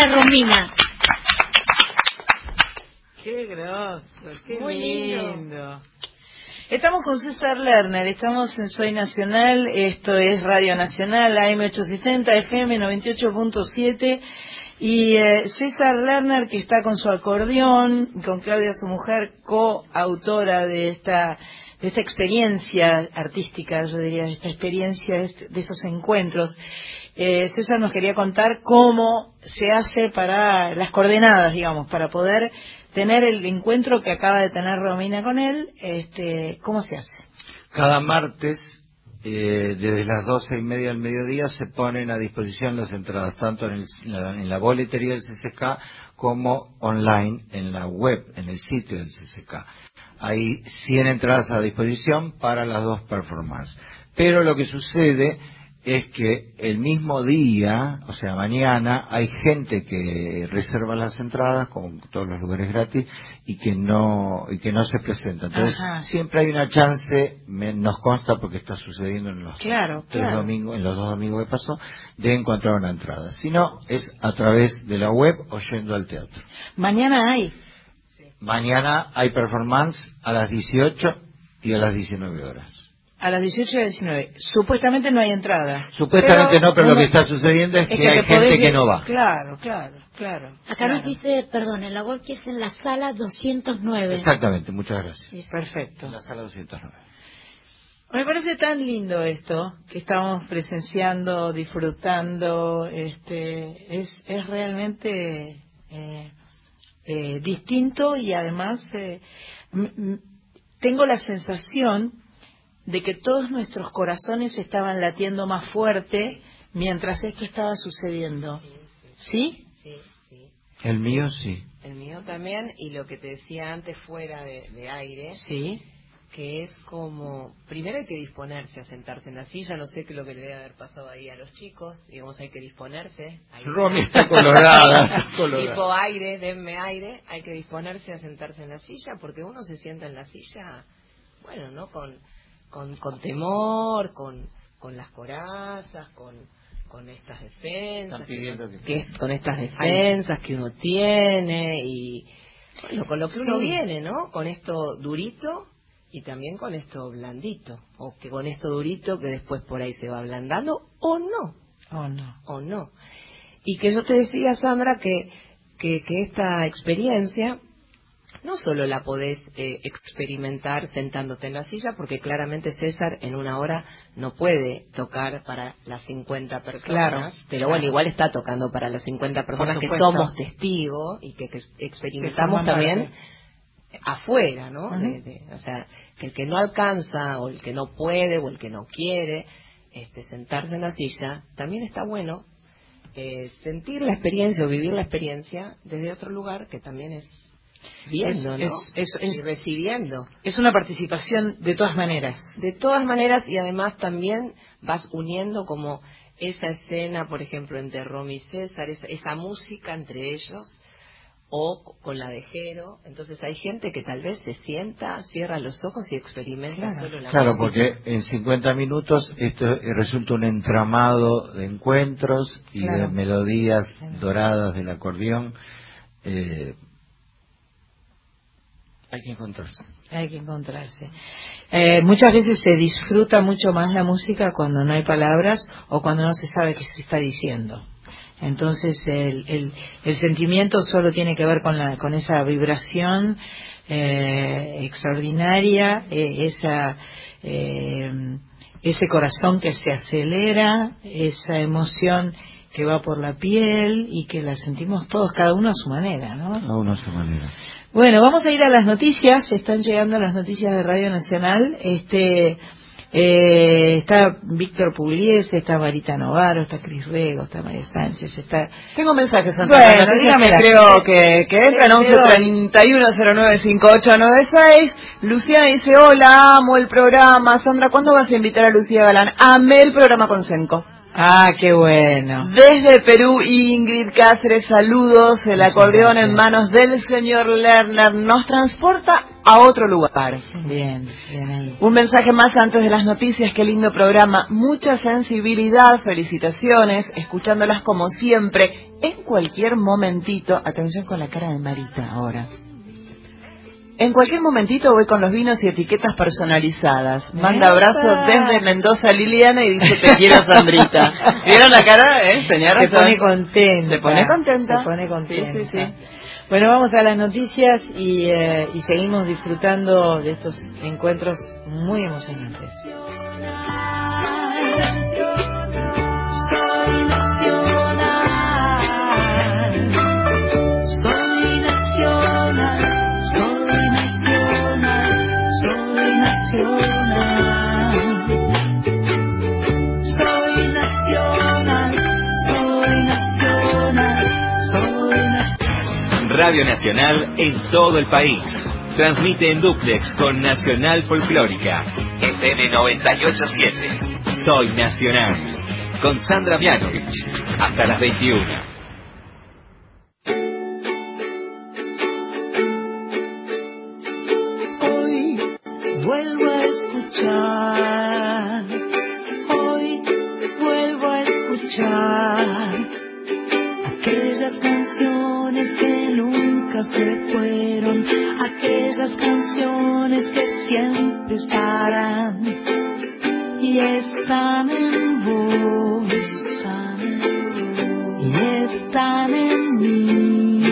Experiencia Romina. Qué grosso, qué Muy lindo. Estamos con César Lerner, estamos en Soy Nacional, esto es Radio Nacional, AM870, FM 98.7, y eh, César Lerner que está con su acordeón, con Claudia su mujer, coautora de esta de esta experiencia artística, yo diría, de esta experiencia, de esos encuentros. Eh, César nos quería contar cómo se hace para las coordenadas, digamos, para poder tener el encuentro que acaba de tener Romina con él, este, ¿cómo se hace? Cada martes, eh, desde las doce y media del mediodía, se ponen a disposición las entradas, tanto en, la, boletería del CCK como online en la web, en el sitio del CCK. Hay 100 entradas a disposición para las dos performances. Pero lo que sucede es que el mismo día, o sea, mañana, hay gente que reserva las entradas, con todos los lugares gratis, y que no y que no se presenta. Entonces, siempre hay una chance, nos consta porque está sucediendo en los domingos, en los dos domingos que pasó, de encontrar una entrada. Si no, es a través de la web o yendo al teatro. Mañana hay. Mañana hay performance a las 18 y a las 19 horas. A las 18 y a las 19. Supuestamente no hay entrada. Supuestamente no, pero lo que está sucediendo es, que, hay gente que no va. Claro, claro, claro. Acá nos dice, perdón, en la web que es en la sala 209. Exactamente, muchas gracias. perfecto. En la sala 209. Me parece tan lindo esto que estamos presenciando, disfrutando. Este, es, es realmente eh, eh, distinto y además eh, tengo la sensación de que todos nuestros corazones estaban latiendo más fuerte mientras esto estaba sucediendo. ¿Sí? Sí, sí. El mío sí. El mío también, y lo que te decía antes fuera de, aire. Sí que es como, primero hay que disponerse a sentarse en la silla, no sé qué es lo que le debe haber pasado ahí a los chicos, digamos, hay que disponerse. Romy está colorada, Tipo aire, denme aire, hay que disponerse a sentarse en la silla, porque uno se sienta en la silla, bueno, ¿no? Con, con, con temor, con, con las corazas, con, con estas defensas, que, con estas defensas que uno tiene y bueno, con lo que uno viene, ¿no? Con esto durito y también con esto blandito, o que con esto durito que después por ahí se va ablandando o no, o no, o no. Y que yo te decía, Sandra, que, que, que esta experiencia no solo la podés eh, experimentar sentándote en la silla, porque claramente César en una hora no puede tocar para las 50 personas, pero bueno, igual está tocando para las 50 personas que somos testigos y que, experimentamos también afuera, ¿no? o sea, que el que no alcanza o el que no puede o el que no quiere este, sentarse en la silla, también está bueno eh, sentir la experiencia o vivir la experiencia desde otro lugar que también es viendo, ¿no? Es, recibiendo. Es una participación de todas maneras. De todas maneras y además también vas uniendo como esa escena, por ejemplo, entre Romy y César, esa, música entre ellos o con la de Jero. Entonces hay gente que tal vez se sienta, cierra los ojos y experimenta solo la Claro, porque en 50 minutos esto resulta un entramado de encuentros y de melodías doradas del acordeón. Eh, hay que encontrarse. Hay que encontrarse. Eh, muchas veces se disfruta mucho más la música cuando no hay palabras o cuando no se sabe qué se está diciendo. Entonces el, el, sentimiento solo tiene que ver con, la, con esa vibración eh, extraordinaria, eh, esa, ese corazón que se acelera, esa emoción que va por la piel y que la sentimos todos, cada uno a su manera, ¿no? Cada uno a su manera. Bueno, vamos a ir a las noticias. Están llegando las noticias de Radio Nacional. Este, eh, está Víctor Pugliese, está Marita Novaro, está Cris Rego, está María Sánchez, está... Tengo mensajes antes bueno, dígame, creo que, que entran 1131095896. Luciana dice, hola, amo el programa. Sandra, ¿cuándo vas a invitar a Lucía Galán? Amé el programa con Senco. Ah, qué bueno. Desde Perú, Ingrid Cáceres, saludos. El acordeón en manos del señor Lerner nos transporta a otro lugar. Bien, bien Un mensaje más antes de las noticias, qué lindo programa, mucha sensibilidad, felicitaciones, escuchándolas como siempre, en cualquier momentito, atención con la cara de Marita ahora. En cualquier momentito voy con los vinos y etiquetas personalizadas. Manda abrazo desde Mendoza Liliana y dice te quiero Sandrita. ¿Vieron la cara, eh, señora? Se pone contenta. Se pone contenta. Se pone contenta. Sí, sí, sí. Bueno, vamos a las noticias y, eh, y seguimos disfrutando de estos encuentros muy emocionantes. Radio Nacional en todo el país. Transmite en duplex con Nacional Folclórica. FM 987. Soy Nacional. Con Sandra Mianovich. Hasta las 21. Hoy vuelvo a escuchar. Hoy vuelvo a escuchar canciones que nunca se fueron, aquellas canciones que siempre estarán y están en vos, y están en mí,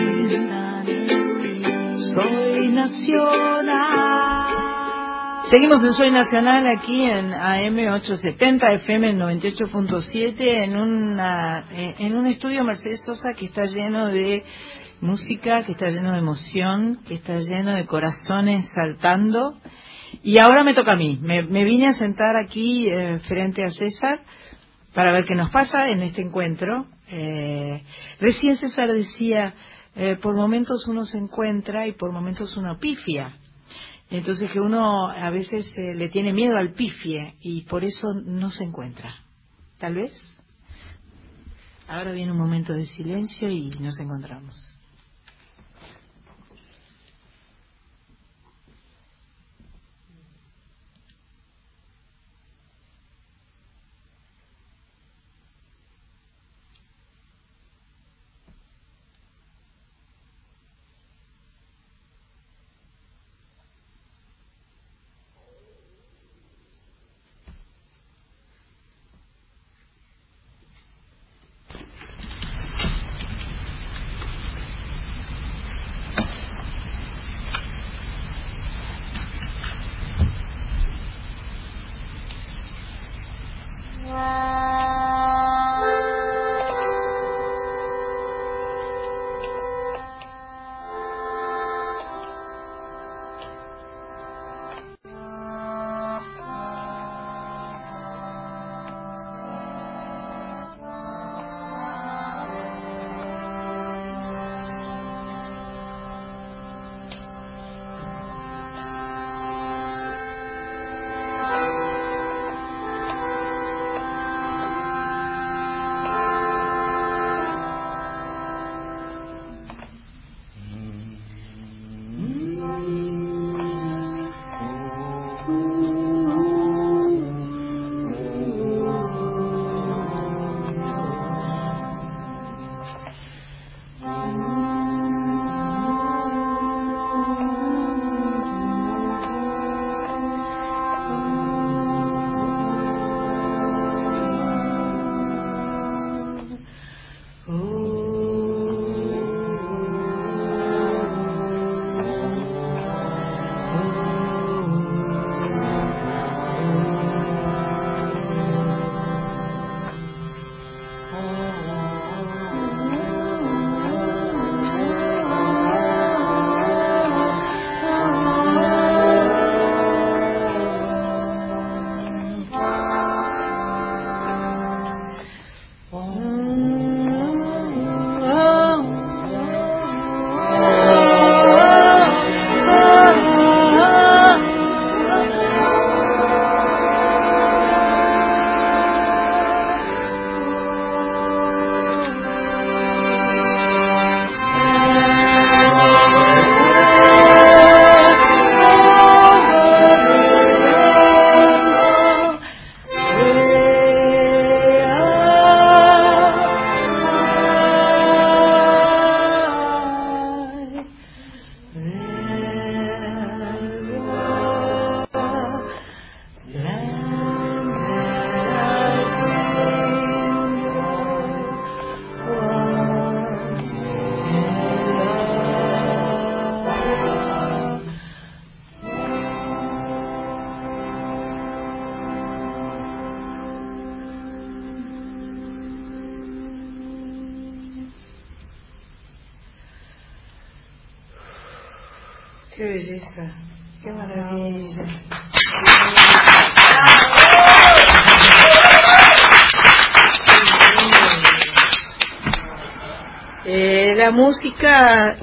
soy nacional. Seguimos en Soy Nacional aquí en AM870, FM 98.7, en, una, en un estudio Mercedes Sosa que está lleno de música, que está lleno de emoción, que está lleno de corazones saltando. Y ahora me toca a mí. Me, vine a sentar aquí eh, frente a César para ver qué nos pasa en este encuentro. Eh, recién César decía, eh, por momentos uno se encuentra y por momentos uno pifia. Entonces que uno a veces eh, le tiene miedo al pifie y por eso no se encuentra. Tal vez. Ahora viene un momento de silencio y nos encontramos.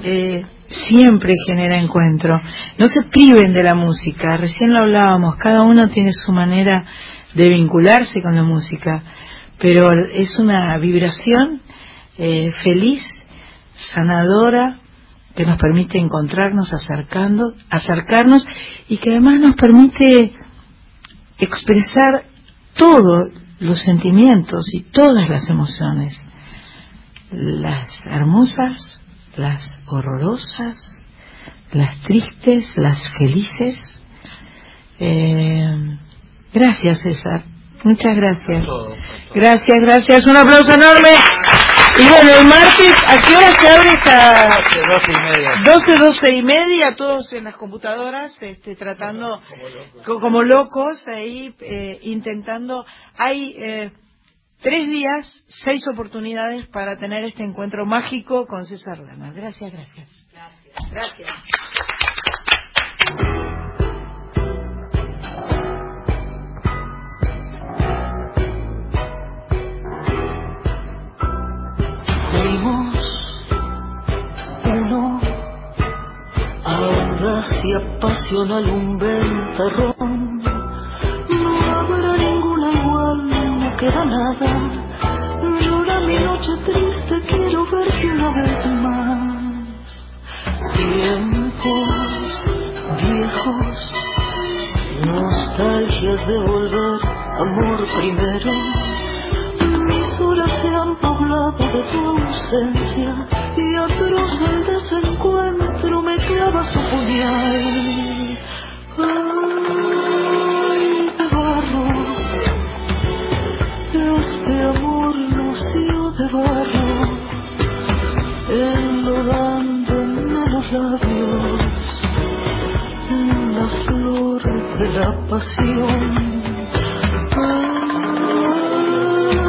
Eh, siempre genera encuentro. No se priven de la música. Recién lo hablábamos. Cada uno tiene su manera de vincularse con la música, pero es una vibración eh, feliz, sanadora, que nos permite encontrarnos, acercando, acercarnos y que además nos permite expresar todos los sentimientos y todas las emociones, las hermosas, las horrorosas, las tristes, las felices. Eh, gracias, César. Muchas gracias. Gracias, gracias. Un aplauso enorme. Y bueno, el martes, ¿a qué hora se abre esta? 12 y media. 12, 12 y media, todos en las computadoras, este, tratando como locos, ahí eh, intentando. Hay eh, tres días, seis oportunidades para tener este encuentro mágico con César Lama. Gracias, gracias. Gracias. Gracias. uno audaz y apasional un ventarrón queda nada. Llora mi noche triste quiero verte una vez más. Tiempos viejos nostalgias de volver amor primero. Mis horas se han poblado de tu ausencia y atroz el desencuentro me clava su puñal. Ay, de barro, enlodándome los labios en la flor de la pasión.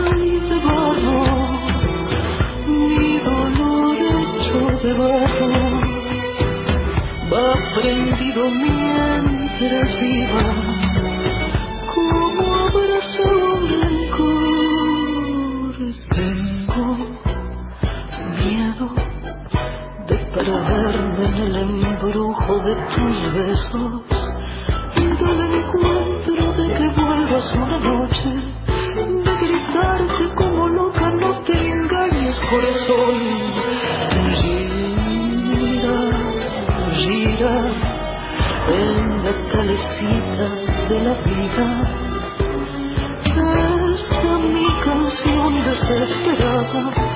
Ay, de barro, mi dolor hecho de barro va prendido mientras viva, de perderme en el embrujo de tus besos y del encuentro de que vuelvas una noche, de gritarte como loca, no te engañes corazón. Gira, gira en la calecita de la vida. Esta mi canción desesperada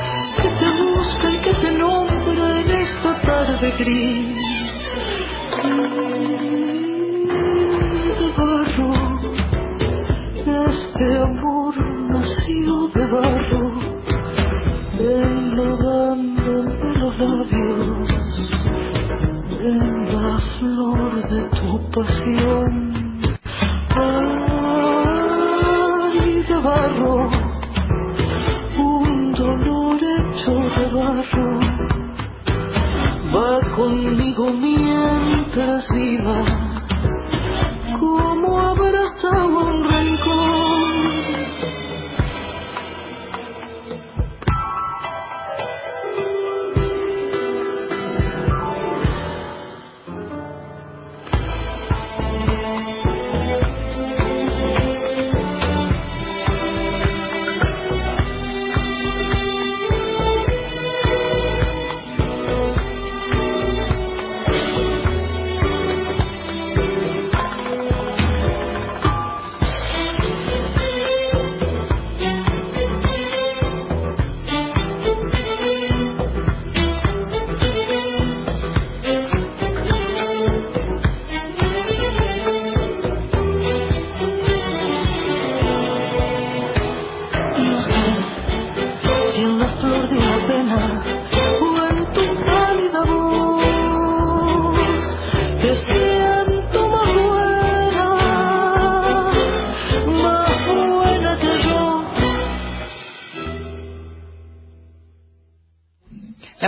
este amor de barro, los labios en la flor de tu pasión. Un dolor de barro, conmigo mientras viva,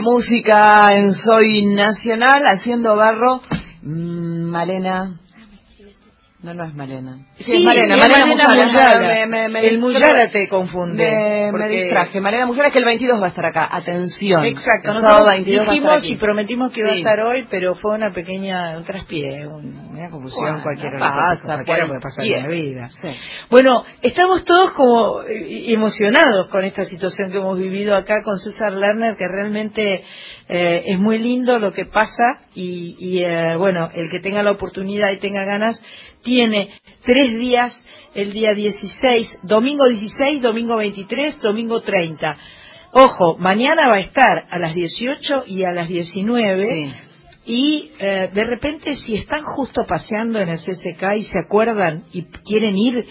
música en Soy Nacional, haciendo barro, Mm, Malena. No, no es Malena. Sí, es Malena. Malena, Muyala. el Muyala te confunde. Me, distraje. Malena Muyala es que el 22 va a estar acá. Atención. Exacto. Nosotros dijimos y prometimos que iba a estar hoy, pero fue una pequeña, un traspié, una confusión cualquiera. Pasa, cualquiera puede pasar en la vida. Bueno, estamos todos como eh, emocionados con esta situación que hemos vivido acá con César Lerner, que realmente eh, es muy lindo lo que pasa y, y eh, bueno, el que tenga la oportunidad y tenga ganas tiene tres días, el día 16, domingo 16, domingo 23, domingo 30. Ojo, mañana va a estar a las 18 y a las 19. Y eh, de repente, si están justo paseando en el CCK y se acuerdan y quieren ir,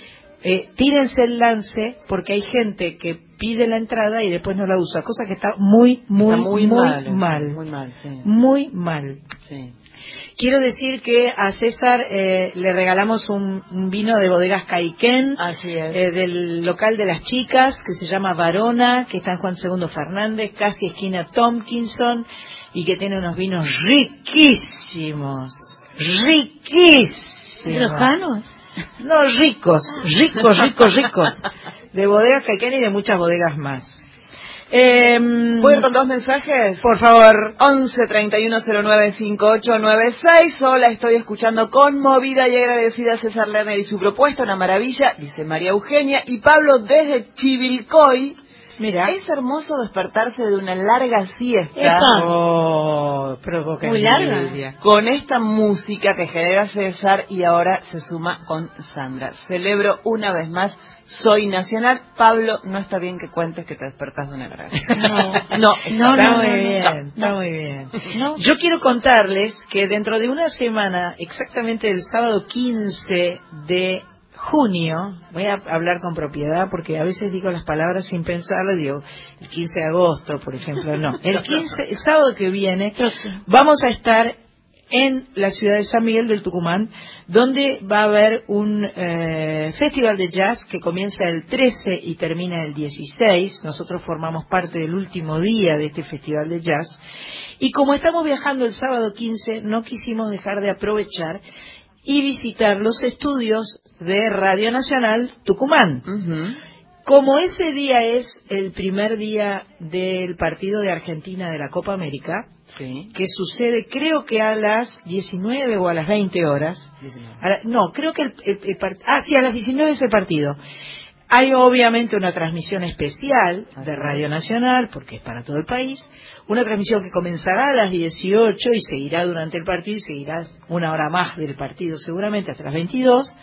eh, tírense el lance, porque hay gente que pide la entrada y después no la usa, cosa que está muy, muy, muy, mal. Muy mal, Muy mal. Sí. Quiero decir que a César eh, le regalamos un, vino de bodegas Caiquén, eh, del local de las chicas, que se llama Varona, que está en Juan Segundo Fernández, casi esquina Tompkinson, y que tiene unos vinos riquísimos, riquísimos. ¿Lojanos? No, ricos, ricos, ricos, ricos. De bodegas Caiquén y de muchas bodegas más. Eh, ¿Puedo ir con dos mensajes? Por favor. 11 31 09 5896. Hola, estoy escuchando conmovida y agradecida a César Lerner y su propuesta, una maravilla, dice María Eugenia. Y Pablo desde Chivilcoy Mira. Es hermoso despertarse de una larga siesta. Oh, Muy larga. Con esta música que genera César y ahora se suma con Sandra. Celebro una vez más Soy Nacional. Pablo, no está bien que cuentes que te despertas de una larga siesta. No, no, está muy bien, está muy bien. Yo quiero contarles que dentro de una semana, exactamente el sábado 15 de junio, voy a hablar con propiedad porque a veces digo las palabras sin pensarlo, digo el 15 de agosto, por ejemplo, no. El 15, el sábado que viene, vamos a estar en la ciudad de San Miguel del Tucumán, donde va a haber un eh, festival de jazz que comienza el 13 y termina el 16. Nosotros formamos parte del último día de este festival de jazz. Y como estamos viajando el sábado 15, no quisimos dejar de aprovechar y visitar los estudios de Radio Nacional Tucumán. Como ese día es el primer día del partido de Argentina de la Copa América, que sucede creo que a las 19 o a las 20 horas. no, creo que el, ah, sí, a las 19 es el partido. Hay obviamente una transmisión especial de Radio Nacional, porque es para todo el país, una transmisión que comenzará a las 18 y seguirá durante el partido y seguirá una hora más del partido seguramente hasta las 22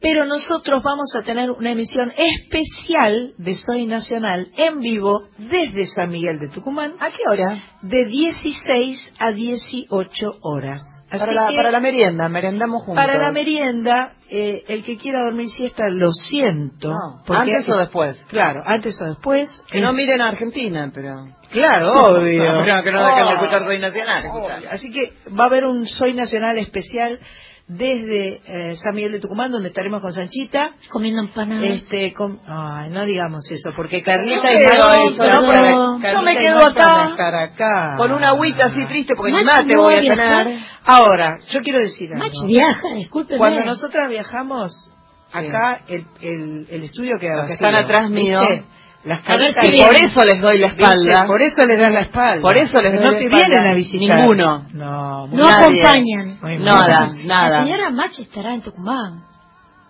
pero nosotros vamos a tener una emisión especial de Soy Nacional en vivo desde San Miguel de Tucumán. ¿A qué hora? De 16 a 18 horas. para, la, para la merienda, merendamos juntos. Para la merienda, eh, el que quiera dormir siesta, lo siento. antes o después. Claro, antes o después. Que no miren a Argentina, pero... Claro, obvio. que no dejen de escuchar Soy Nacional. Así que va a haber un Soy Nacional especial desde eh, San Miguel de Tucumán, donde estaremos con Sanchita. Comiendo empanadas. Este, ay, no digamos eso, porque Carlita y no, Yo me quedo acá, acá, con una agüita así triste, porque ni mate voy a tener. Ahora, yo quiero decir algo. viaja, discúlpeme. Cuando nosotras viajamos, acá el, el, el estudio queda vacío. que están atrás mío. Las por eso les doy la espalda. Por eso les dan la espalda. Por eso les doy no te vienen a visitar. Ninguno. No, no acompañan. Nada, nada. La señora Mach estará en Tucumán.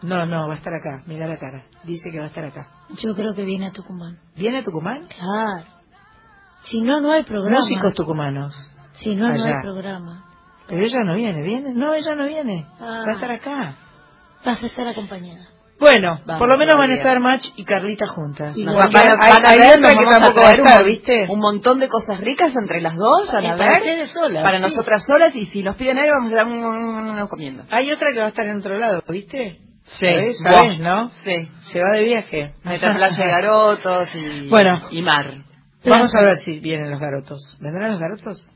No, no, va a estar acá. Mira la cara. Dice que va a estar acá. Yo creo que viene a Tucumán. ¿Viene a Tucumán? Claro. Si no, no hay programa. Músicos tucumanos. Si no, no hay programa. Pero ella no viene, ¿viene? No, ella no viene. Va a estar acá. Vas a estar acompañada. Bueno, por lo menos van a estar Mach y Carlita juntas. Van, a ver que tampoco va a estar, ¿viste? Un montón de cosas ricas entre las dos, a ver. Para solas. Para nosotras solas, y si nos piden algo, vamos a estar comiendo. Hay otra que va a estar en otro lado, ¿viste? Sí, ¿Sabes, no? Sí. Se va de viaje. Meta playa de garotos y, bueno, y mar. Vamos a ver si vienen los garotos. ¿Vendrán los garotos?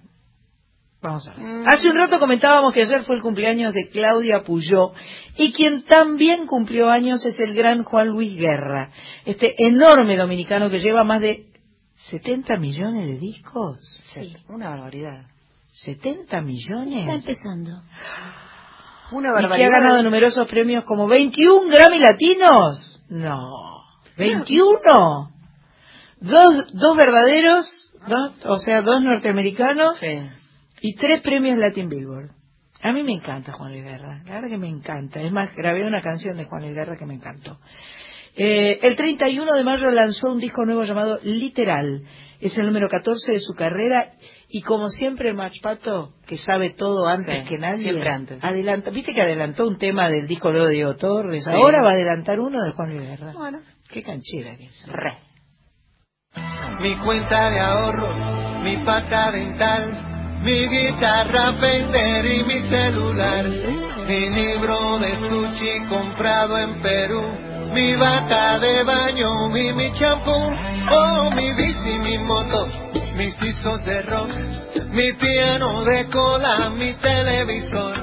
Vamos a ver. Mm. Hace un rato comentábamos que ayer fue el cumpleaños de Claudia Puyó y quien también cumplió años es el gran Juan Luis Guerra, este enorme dominicano que lleva más de 70 millones de discos. Sí, una barbaridad. ¿70 millones? Está empezando. Una barbaridad. ¿Y que ha ganado numerosos premios como 21 Grammy Latinos? No. ¿21? Dos, dos verdaderos, dos, o sea, dos norteamericanos sí. Y tres premios Latin Billboard. A mí me encanta Juan Luis Guerra, la verdad que me encanta. Es más, grabé una canción de Juan Luis Guerra que me encantó. Eh, el 31 de mayo lanzó un disco nuevo llamado Literal. Es el número 14 de su carrera y como siempre Mach Pato, que sabe todo antes que nadie, siempre antes. adelanta, viste que adelantó un tema del disco de Diego Torres, ahora va a adelantar uno de Juan Luis Guerra. Bueno, qué canchera que es. Re. Mi cuenta de ahorros, mi pata dental, mi guitarra Fender y mi celular, mi libro de sushi comprado en Perú. Mi bata de baño, mi, mi champú, oh, mi bici, mi moto, mis discos de rock, mi piano de cola, mi televisor,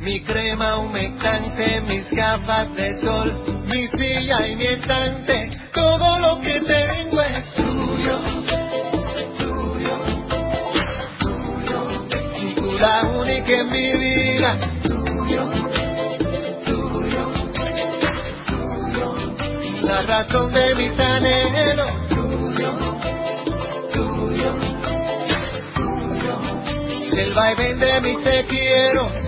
mi crema humectante, mis gafas de sol, mi silla y mi estante, todo lo que tengo es tuyo, la única en mi vida, tuyo. la razón de mis anhelos. Tuyo, tuyo, tuyo. El vaivén de mi te quiero.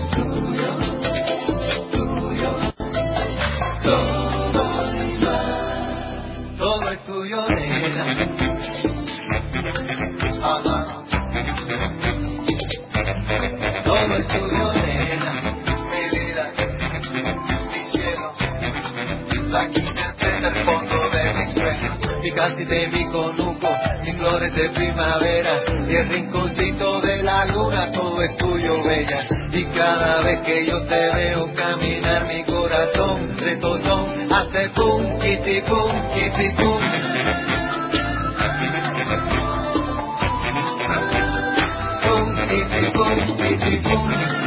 Casi de mi conuco, mis flores de primavera y el rinconcito de la luna, todo es tuyo, bella. Y cada vez que yo te veo caminar, mi corazón retozón hace pum, kiti pum, kiti pum. Pum, kiti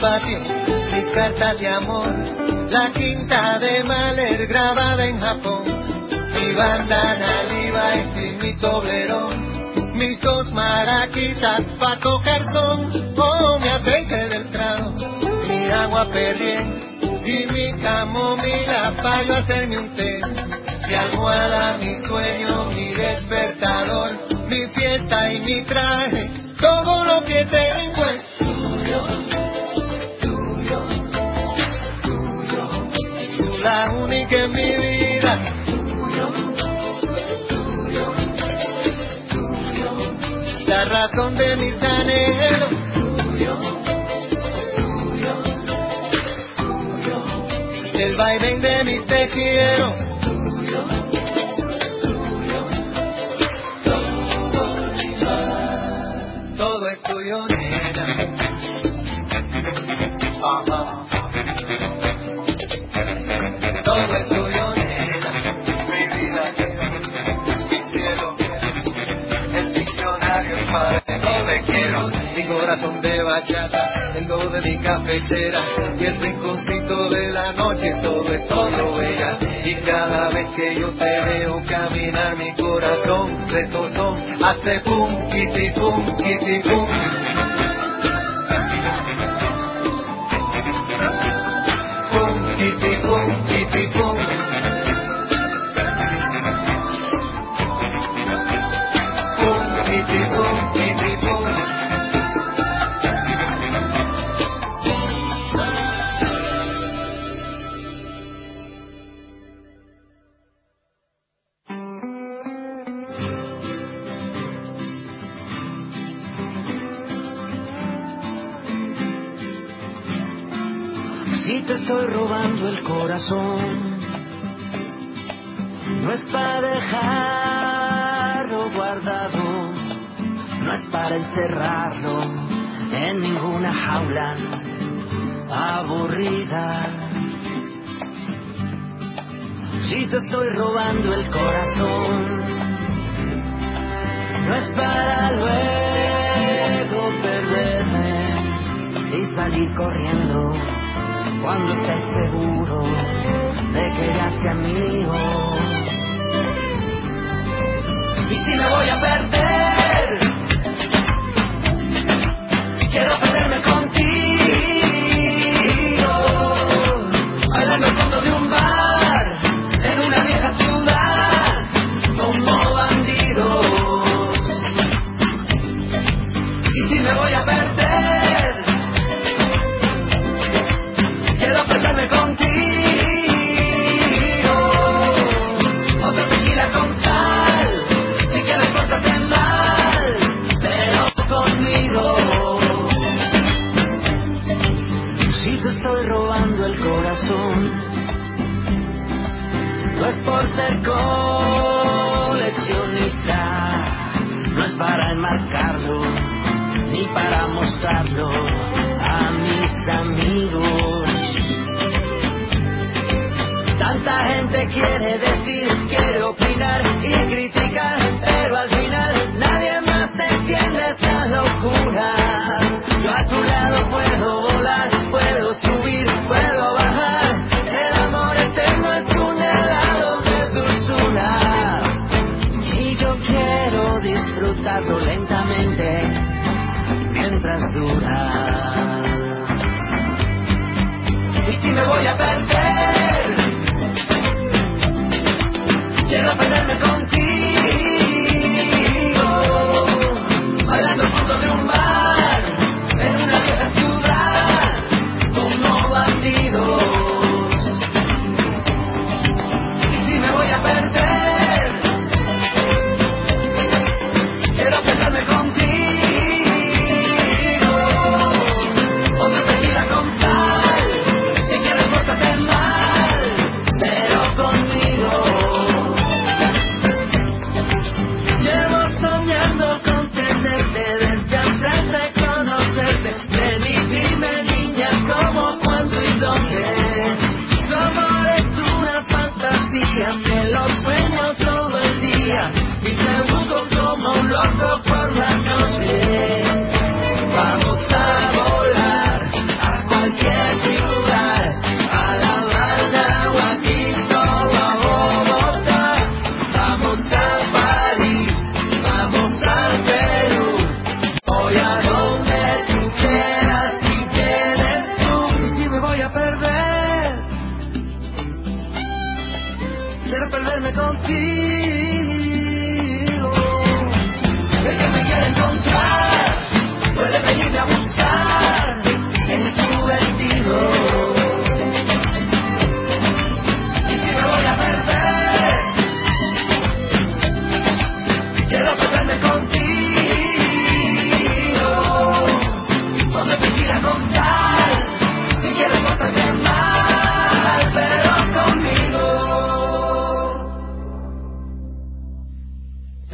patio, mis cartas de amor, la quinta de Maler grabada en Japón, mi bandana Levi's y mi toblerón, mis dos maraquitas pa' coger son, oh mi aceite del trado, mi agua perrien y mi camomila pa' yo hacerme un té, mi almohada, mi sueño, mi despertador, mi fiesta y mi traje, todo lo que tengo la razón de mis anhelos, tuyo, tuyo, tuyo, el vaivén de mi te corazón de bachata, do de mi cafetera y el rinconcito de la noche, todo es todo bella. Y cada vez que yo te veo caminar, mi corazón retozón hace pum, kiti pum, kiti pum. Si te estoy robando el corazón, no es para luego perderme y salir corriendo cuando estés seguro de que eras que mío. Y si me voy a perder. A mis amigos. Tanta gente quiere decir, quiere opinar y criticar, pero al final nadie más entiende esta locura. Me voy a perder,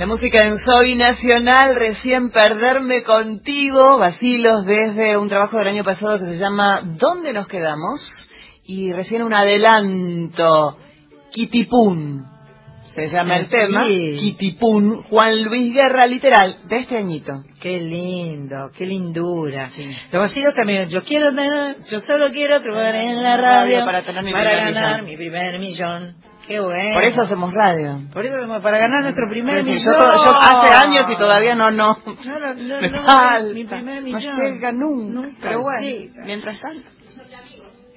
La música en Soy Nacional, recién perderme contigo, vacilos desde un trabajo del año pasado que se llama ¿Dónde nos quedamos? Y recién un adelanto, Kitipún, se llama el tema, Sí. Kitipún, Juan Luis Guerra, literal, de este añito. Qué lindo, qué lindura. Los vacilos también. Yo quiero tener, yo solo quiero triunfar en la radio para tener mi para primer ganar millón. mi primer millón. Qué bueno. Por eso hacemos radio. Por eso hacemos- para ganar nuestro primer millón. yo, yo hace años y todavía no, no. No, no, no, Me no, falta. mi primer No millón. llega nunca. Pero bueno, Sí. mientras tanto.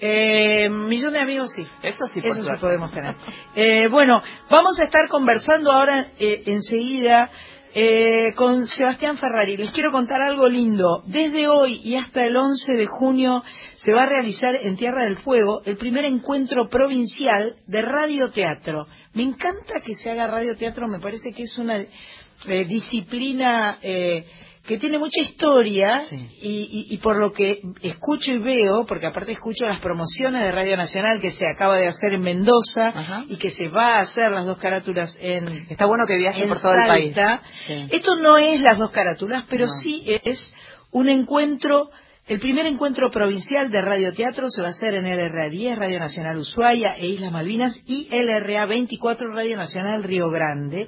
Eh, millón de amigos sí. Eso sí, Eso sí podemos tener. Eh, bueno, vamos a estar conversando ahora eh, enseguida eh, con Sebastián Ferrari. Les quiero contar algo lindo. Desde hoy y hasta el 11 de junio se va a realizar en Tierra del Fuego el primer encuentro provincial de radioteatro. Me encanta que se haga radioteatro, me parece que es una eh, disciplina eh, que tiene mucha historia y, y- y por lo que escucho y veo, porque aparte escucho las promociones de Radio Nacional que se acaba de hacer en Mendoza y que se va a hacer las dos carátulas en Está bueno que viaje por todo el país. Sí. Esto no es las dos carátulas, pero No. sí es un encuentro, el primer encuentro provincial de radioteatro se va a hacer en LRA 10, Radio Nacional Ushuaia e Islas Malvinas y LRA 24, Radio Nacional Río Grande.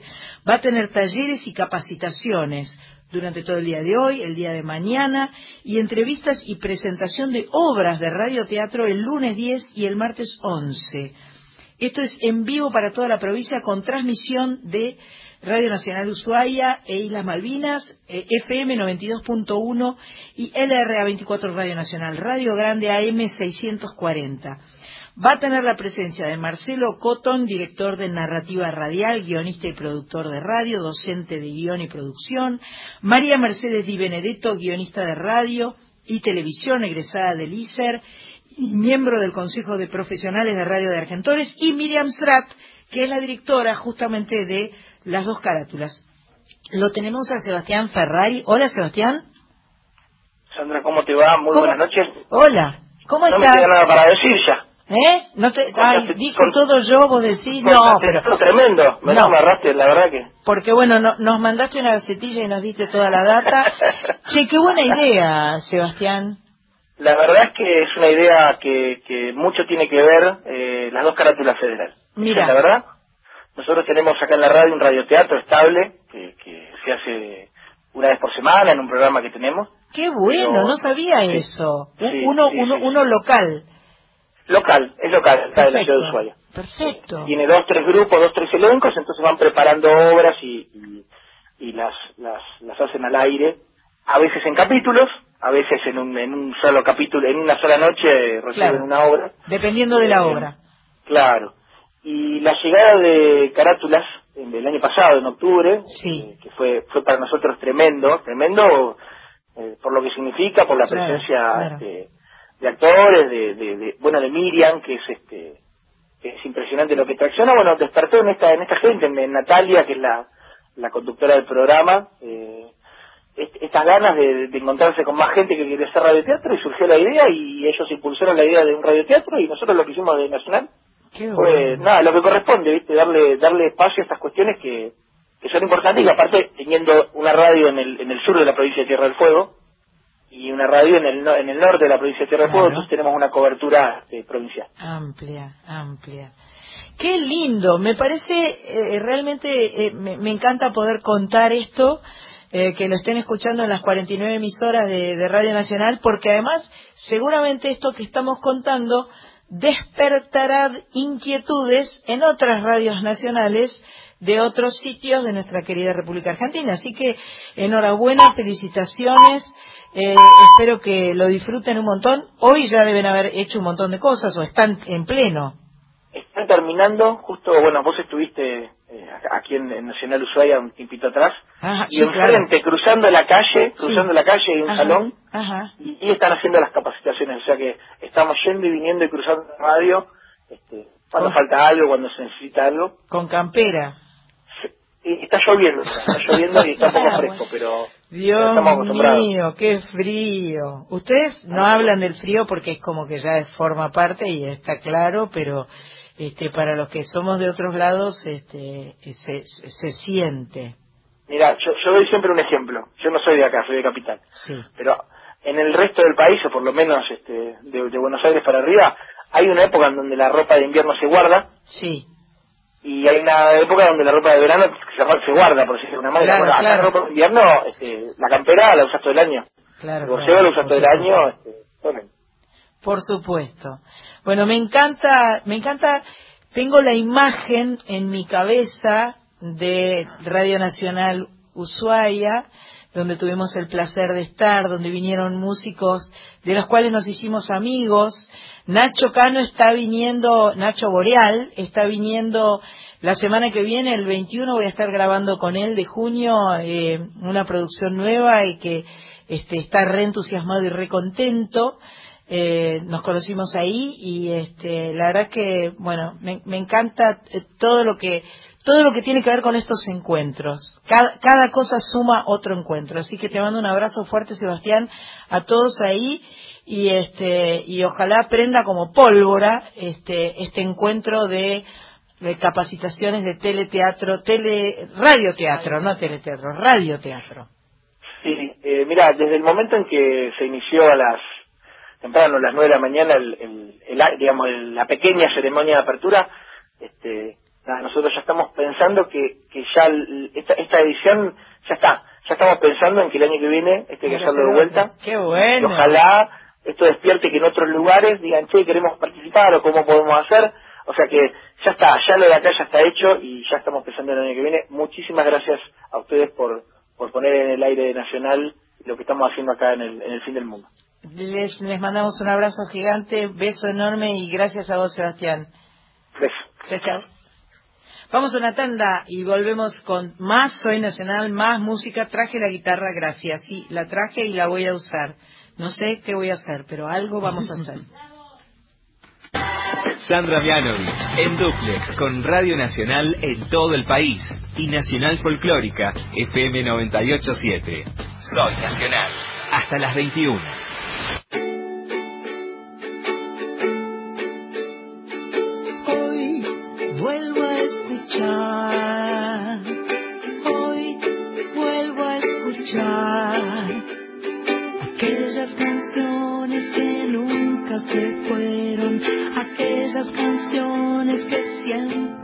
Va a tener talleres y capacitaciones durante todo el día de hoy, el día de mañana, y entrevistas y presentación de obras de radioteatro el lunes 10 y el martes 11. Esto es en vivo para toda la provincia con transmisión de Radio Nacional Ushuaia e Islas Malvinas, eh, FM 92.1 y LRA 24 Radio Nacional, Radio Grande AM 640. Va a tener la presencia de Marcelo Cotton, director de narrativa radial, guionista y productor de radio, docente de guion y producción, María Mercedes Di Benedetto, guionista de radio y televisión, egresada del ISER y miembro del Consejo de Profesionales de Radio de Argentores, y Miriam Strat, que es la directora justamente de las dos carátulas. Lo tenemos a Sebastián Ferrari. Hola, Sebastián. Sandra, ¿cómo te va? Muy buenas noches. Hola, ¿cómo no estás? No me queda nada para decir ya. ¿Eh? No te, ay, dije todo yo, vos decís, no, pero... tremendo, me no. agarraste, la verdad que... Porque bueno, no, nos mandaste una gacetilla y nos diste toda la data. che, qué buena idea, Sebastián. La verdad es que es una idea que, que mucho tiene que ver eh, las dos carátulas federales. Mira. La verdad, nosotros tenemos acá en la radio un radioteatro estable que, que se hace una vez por semana en un programa que tenemos. Qué bueno, no sabía eso. uno, uno, uno local. Local, es local, está en la ciudad de Ushuaia. Perfecto. Tiene dos, tres grupos, dos, tres elencos, entonces van preparando obras y, y, y las, las, las hacen al aire, a veces en capítulos, a veces en un, en un solo capítulo, en una sola noche reciben una obra. Dependiendo de la Eh, obra. Claro. Y la llegada de carátulas del año pasado, en octubre, Sí. eh, que fue, fue para nosotros tremendo, tremendo eh, por lo que significa, por la Claro, presencia claro. este, de actores, de, de, de- bueno, de Miriam, que es este que es impresionante lo que tracciona, bueno, despertó en esta en esta gente, en, Natalia, que es la, la conductora del programa, eh, est- estas ganas de, de encontrarse con más gente que quiere hacer radioteatro y surgió la idea y ellos impulsaron la idea de un radioteatro y nosotros lo que hicimos de Nacional Qué fue bueno. nada lo que corresponde viste darle darle espacio a estas cuestiones que, que son importantes y aparte teniendo una radio en el en el sur de la provincia de Tierra del Fuego y una radio en el no- en el norte de la provincia de Tierra del Fuego entonces tenemos una cobertura este, provincial Amplia, amplia. Qué lindo, me parece eh, realmente, eh, me, me encanta poder contar esto, eh, que lo estén escuchando en las 49 emisoras de, de Radio Nacional, porque además seguramente esto que estamos contando despertará inquietudes en otras radios nacionales de otros sitios de nuestra querida República Argentina. Así que enhorabuena, felicitaciones. Eh, espero que lo disfruten un montón. Hoy ya deben haber hecho un montón de cosas o están en pleno. están terminando justo bueno vos estuviste eh, aquí en, en Nacional Ushuaia un tiempito atrás Ajá, y sí, claro. enfrente cruzando la calle Sí. cruzando la calle hay un Ajá, salón Ajá. y, y están haciendo las capacitaciones, o sea que estamos yendo y viniendo y cruzando la radio, este, cuando falta algo, cuando se necesita algo. Con campera. Y está lloviendo, está lloviendo y está un poco Ah, fresco, pero Dios estamos acostumbrados. mío, qué frío. Ustedes no hablan del frío porque es como que ya forma parte y está claro, pero este para los que somos de otros lados este se, se siente. Mira, yo, yo doy siempre un ejemplo, yo no soy de acá, soy de Capital, Sí. pero en el resto del país, o por lo menos este, de, de Buenos Aires para arriba, hay una época en donde la ropa de invierno se guarda Sí. Y hay una época donde la ropa de verano se, se guarda, por decirlo de una manera. Claro, Bueno, claro. la ropa de invierno, este, la campera la usas todo el año. Claro. El boxeo lo usas todo el año. Este, bueno. Por supuesto. Bueno, me encanta, me encanta, tengo la imagen en mi cabeza de Radio Nacional Ushuaia, donde tuvimos el placer de estar, donde vinieron músicos de los cuales nos hicimos amigos. Nacho Cano está viniendo, Nacho Boreal está viniendo la semana que viene, el 21, voy a estar grabando con él de junio eh, una producción nueva y que este, está re entusiasmado y re contento. Eh, nos conocimos ahí y este, la verdad que, bueno, me, me encanta eh, todo lo que todo lo que tiene que ver con estos encuentros. Cada, cosa suma otro encuentro. Así que te mando un abrazo fuerte, Sebastián, a todos ahí y este y ojalá prenda como pólvora este este encuentro de, capacitaciones de teleteatro, tele radioteatro, no teleteatro, radioteatro. Sí, eh, mira, desde el momento en que se inició a las temprano, a las nueve de la mañana, el, el- el- digamos, el- la pequeña ceremonia de apertura, este, nosotros ya estamos pensando que, que ya el- esta, esta edición ya está, ya estamos pensando en que el año que viene este hay que hacerlo de vuelta. Qué Y bueno. ojalá esto despierte que en otros lugares digan, che, queremos participar o cómo podemos hacer. O sea que ya está, ya lo de acá ya está hecho y ya estamos pensando en el año que viene. Muchísimas gracias a ustedes por, por poner en el aire nacional lo que estamos haciendo acá en el, en el fin del mundo. Les, les mandamos un abrazo gigante, beso enorme y gracias a vos, Sebastián. Beso. Chao, chao. Vamos a una tanda y volvemos con más Soy Nacional, más música. Traje la guitarra, gracias. Sí, la traje y la voy a usar. No sé qué voy a hacer, pero algo vamos a hacer. Sandra Mianovich en Duplex con Radio Nacional en todo el país y Nacional Folclórica FM 987. Soy Nacional. Hasta las 21.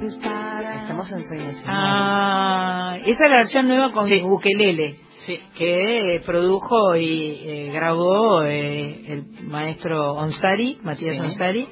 Estamos en Soy. Ah, esa es la versión nueva con Sí. ukelele, Sí. que eh, produjo y eh, grabó eh, el maestro Onsari, Matías Sí. Onsari.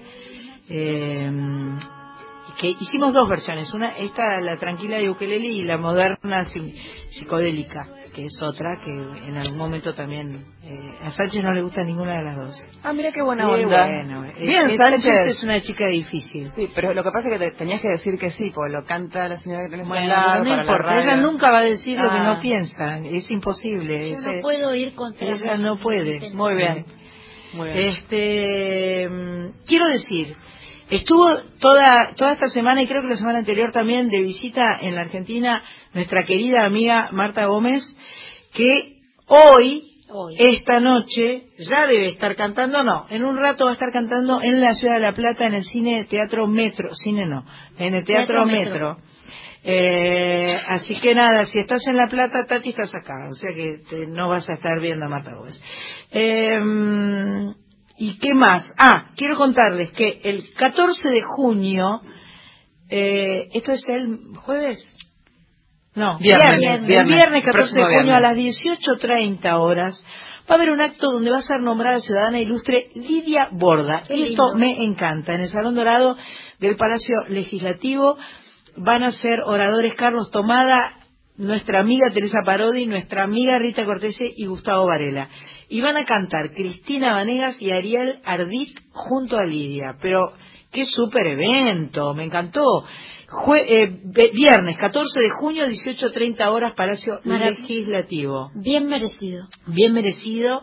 Eh, que hicimos dos versiones, una esta la tranquila de ukelele y la moderna psi- psicodélica, que es otra que en algún momento también eh, a Sánchez no le gusta ninguna de las dos. Ah, mira qué buena Qué onda. bueno, eh, Bien, eh, Sánchez. es una chica difícil. Sí, pero lo que pasa es que te- tenías que decir que sí, porque lo canta la señora que tenés Bueno, al lado no importa, ella nunca va a decir lo que Ah. no piensa, es imposible. Yo es- no puedo ir contra ella no puede. Muy bien. Muy bien. Este, mm, quiero decir, estuvo toda toda esta semana y creo que la semana anterior también de visita en la Argentina nuestra querida amiga Marta Gómez, que hoy Hoy. esta noche ya debe estar cantando, no, en un rato va a estar cantando en la ciudad de La Plata en el cine Teatro Metro, cine no, en el Teatro, Teatro Metro. Metro. Eh, así que nada, si estás en La Plata, Tati, estás acá, o sea que te- no vas a estar viendo a Marta Gómez. Eh, ¿Y qué más? Ah, quiero contarles que el 14 de junio, eh, ¿esto es el jueves? No, Viernes, viernes, viernes, el viernes 14 de junio viernes. a las 18.30 horas va a haber un acto donde va a ser nombrada ciudadana ilustre Lidia Borda. Qué Esto lindo. me encanta. En el Salón Dorado del Palacio Legislativo van a ser oradores Carlos Tomada, nuestra amiga Teresa Parodi, nuestra amiga Rita Cortese y Gustavo Varela. Y van a cantar Cristina Vanegas y Ariel Ardit junto a Lidia. Pero qué súper evento, me encantó. Jue- eh, viernes 14 de junio, 18.30 horas, Palacio Marav- Legislativo. Bien merecido. Bien merecido.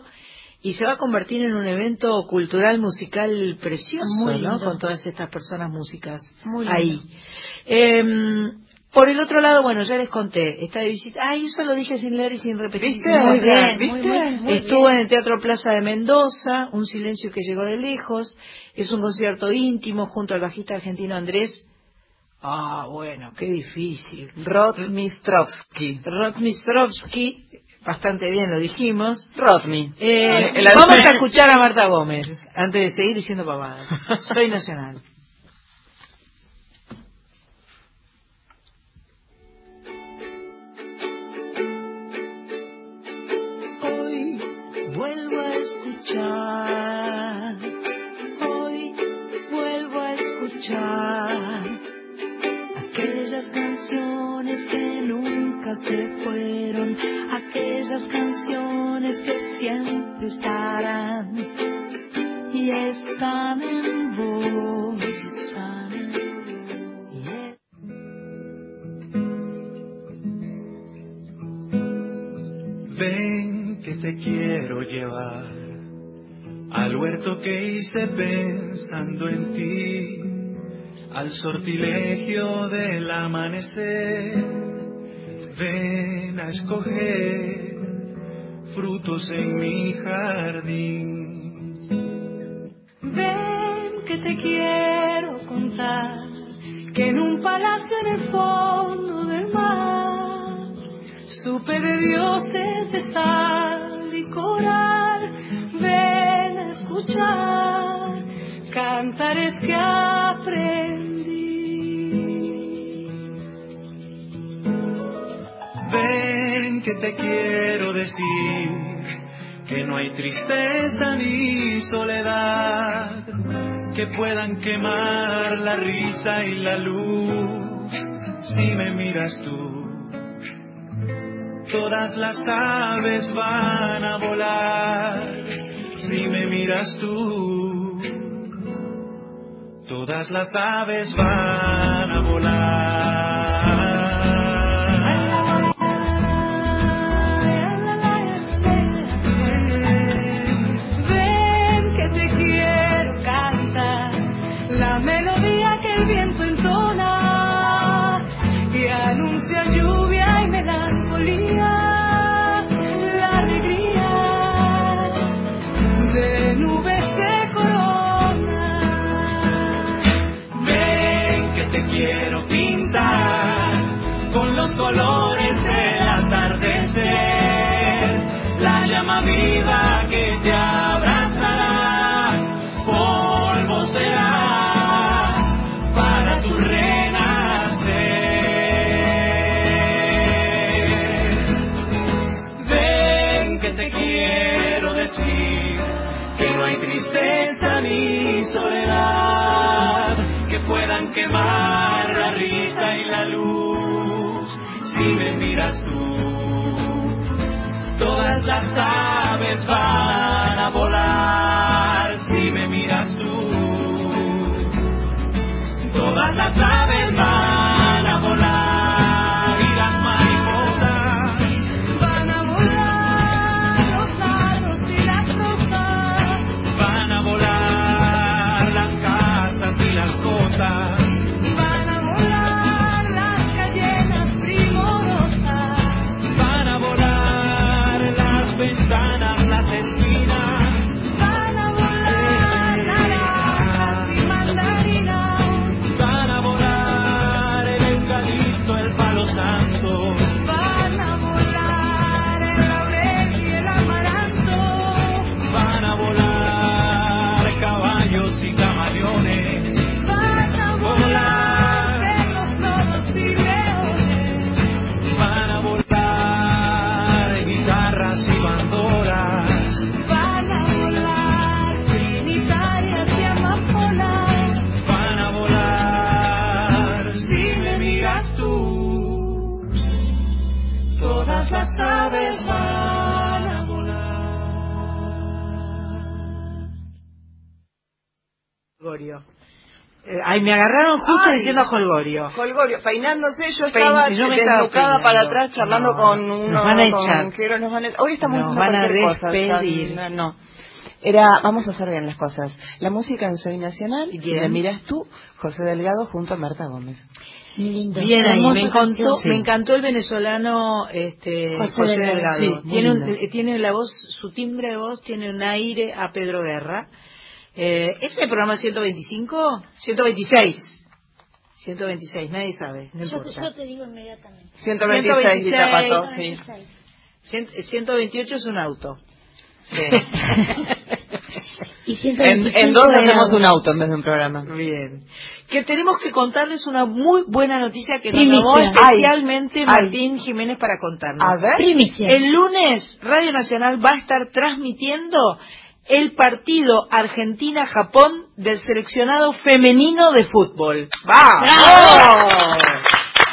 Y se va a convertir en un evento cultural musical precioso, Muy ¿no? Con todas estas personas músicas Muy lindo. ahí. Em, por el otro lado, bueno, ya les conté, está de visita. Ah, eso lo dije sin leer y sin repetir. ¿Viste? Muy bien, muy, muy, muy Estuvo bien. en el Teatro Plaza de Mendoza, un silencio que llegó de lejos. Es un concierto íntimo junto al bajista argentino Andrés. Ah, bueno, qué difícil. Rotmistrovsky. Rotmistrovsky, bastante bien lo dijimos. Rodney. Eh, vamos a escuchar a Marta Gómez antes de seguir diciendo pavadas. Soy nacional. hice pensando en ti, al sortilegio del amanecer. Ven a escoger frutos en mi jardín. Ven que te quiero contar que en un palacio en el fondo del mar supe de dioses de sal y coral. Ven a escuchar cantares que aprendí. Ven que te quiero decir que no hay tristeza ni soledad que puedan quemar la risa y la luz si me miras tú. Todas las aves van a volar si me miras tú. Todas las aves van a volar. Todas las aves van a volar si me miras tú. Todas las aves Ay, me agarraron justo diciendo Holgorio. Holgorio, peinándose, yo estaba yo desnucada para atrás charlando con uno. Nos van a echar. nos van a, hoy estamos nos van a despedir. Cosa, no. Era, vamos a hacer bien las cosas. La música en Soy Nacional, y la miras tú, José Delgado, junto a Marta Gómez. Lindo. Bien ahí, me encantó, me encantó el venezolano este, José, Delgado. Sí, tiene, tiene la voz, su timbre de voz tiene un aire a Pedro Guerra eh, ¿Es el programa 125? 126. 126, nadie sabe. No yo, yo, te digo inmediatamente. 126, 126 sí. 128 es un auto. Sí. y en, en, dos hacemos un auto en vez de un programa. Bien. Que tenemos que contarles una muy buena noticia que nos llamó especialmente Martín Jiménez para contarnos. A ver. El lunes Radio Nacional va a estar transmitiendo el partido Argentina-Japón del seleccionado femenino de fútbol. ¡Vamos!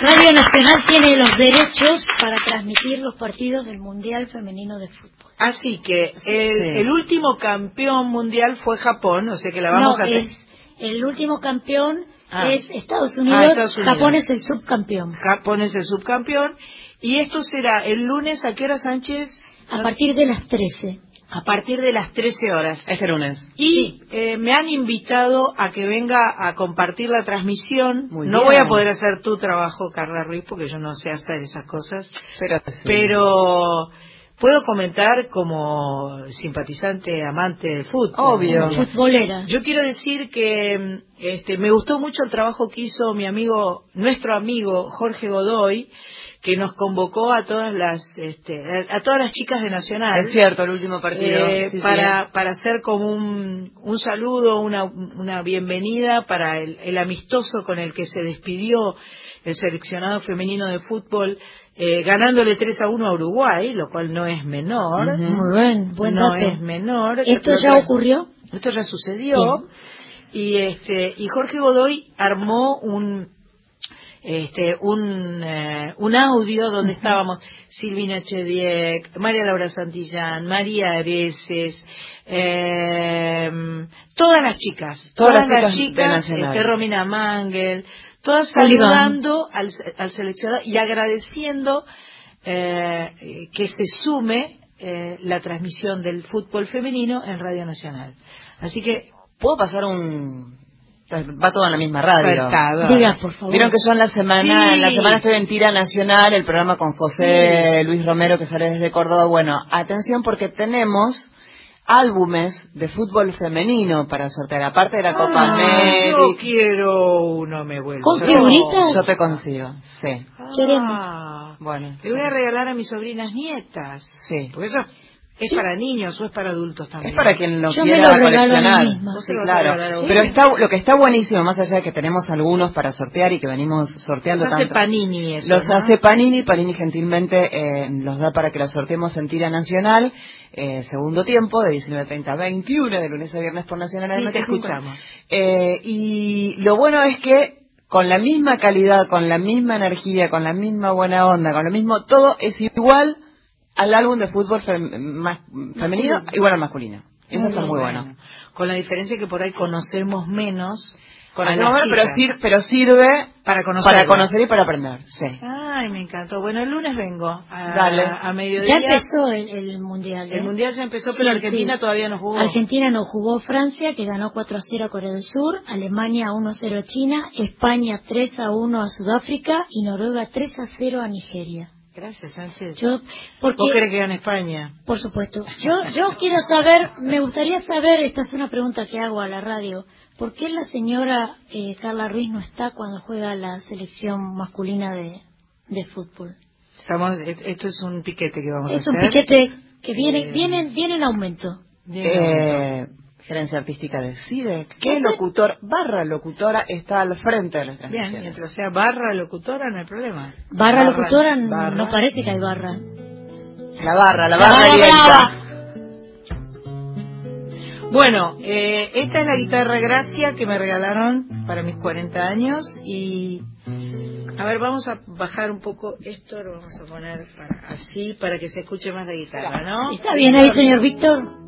Radio Nacional tiene los derechos para transmitir los partidos del Mundial Femenino de Fútbol. Así que el, último campeón mundial fue Japón, o sea que la vamos a... Es, el último campeón ah. es Estados Unidos, ah, Estados Unidos, Japón es el subcampeón. Japón es el subcampeón. Y esto será el lunes, ¿a qué hora, Sánchez? A partir de las 13 a partir de las 13 horas. Este lunes. Y eh, me han invitado a que venga a compartir la transmisión. no voy a poder hacer tu trabajo, Carla Ruiz, porque yo no sé hacer esas cosas. Pero, pero puedo comentar como simpatizante, amante de fútbol. Obvio. Futbolera. Yo quiero decir que este, me gustó mucho el trabajo que hizo mi amigo, nuestro amigo Jorge Godoy, que nos convocó a todas las este, a, todas las chicas de Nacional. Es cierto, el último partido. Eh, para, para hacer como un, un saludo, una, una bienvenida para el, amistoso con el que se despidió el seleccionado femenino de fútbol, eh, ganándole 3 a 1 a Uruguay, lo cual no es menor. Muy bien, buen No es menor. ¿Esto ya ocurrió? Esto ya sucedió. Y, este, y Jorge Godoy armó un este, un, eh, un audio donde estábamos Silvina Chediek, María Laura Santillán, María Areces, eh, todas las chicas, todas, las chicas, este, Romina Mangel, todas saludando al, al seleccionado y agradeciendo eh, que se sume eh, la transmisión del fútbol femenino en Radio Nacional. Así que puedo pasar un va todo en la misma radio. Diga, por favor. Vieron que yo en la semana, en la semana estoy en Tira Nacional, el programa con José Luis Romero que sale desde Córdoba. Bueno, atención porque tenemos álbumes de fútbol femenino para sortear, aparte de la Copa ah, América. Yo quiero uno, me vuelvo. ¿Con figuritas? Yo te consigo, sí. Ah, bueno. Le voy a regalar a mis sobrinas nietas. Sí. Porque eso ¿Es para niños o es para adultos también? Es para quien lo quiera coleccionar. sí, claro. Pero está, lo que está buenísimo, más allá de que tenemos algunos para sortear y que venimos sorteando los hace Panini eso, Los hace Panini, Panini gentilmente eh, los da para que los sorteemos en tira nacional, eh, segundo tiempo, de 19.30 a 21, de lunes a viernes por Nacional. Sí, escuchamos. Eh, y lo bueno es que con la misma calidad, con la misma energía, con la misma buena onda, con lo mismo, todo es igual al álbum de fútbol femenino igual al masculino. Eso está muy bueno. Con la diferencia que por ahí conocemos menos. Conocemos menos, pero, sirve, pero sirve para conocer, para conocer y para aprender. Sí. Ay, me encantó. Bueno, el lunes vengo a, Dale. a mediodía. Ya empezó el, Mundial. El ¿eh? Mundial ya empezó, pero Argentina todavía no jugó. Argentina no jugó. Francia, que ganó 4 a 0 a Corea del Sur. Alemania 1 a 0 a China. España 3 a 1 a Sudáfrica. Y Noruega 3 a 0 a Nigeria. Gracias, Sánchez. Yo, porque, ¿Vos crees que gana España? Por supuesto. Yo, yo quiero saber, me gustaría saber, esta es una pregunta que hago a la radio, ¿por qué la señora eh, Carla Ruiz no está cuando juega la selección masculina de, de fútbol? Estamos, esto es un piquete que vamos a hacer. Es un piquete que viene, eh, viene, viene en aumento. Eh, gerencia artística decide qué locutor barra locutora está al frente de las transmisiones. Bien, mientras sea barra locutora no hay problema. Barra, locutora no parece que hay barra. La barra, la barra, Bueno, eh, esta es la guitarra Gracia que me regalaron para mis 40 años y a ver, vamos a bajar un poco esto, lo vamos a poner así para que se escuche más la guitarra, ¿no? Está bien ahí, señor Víctor.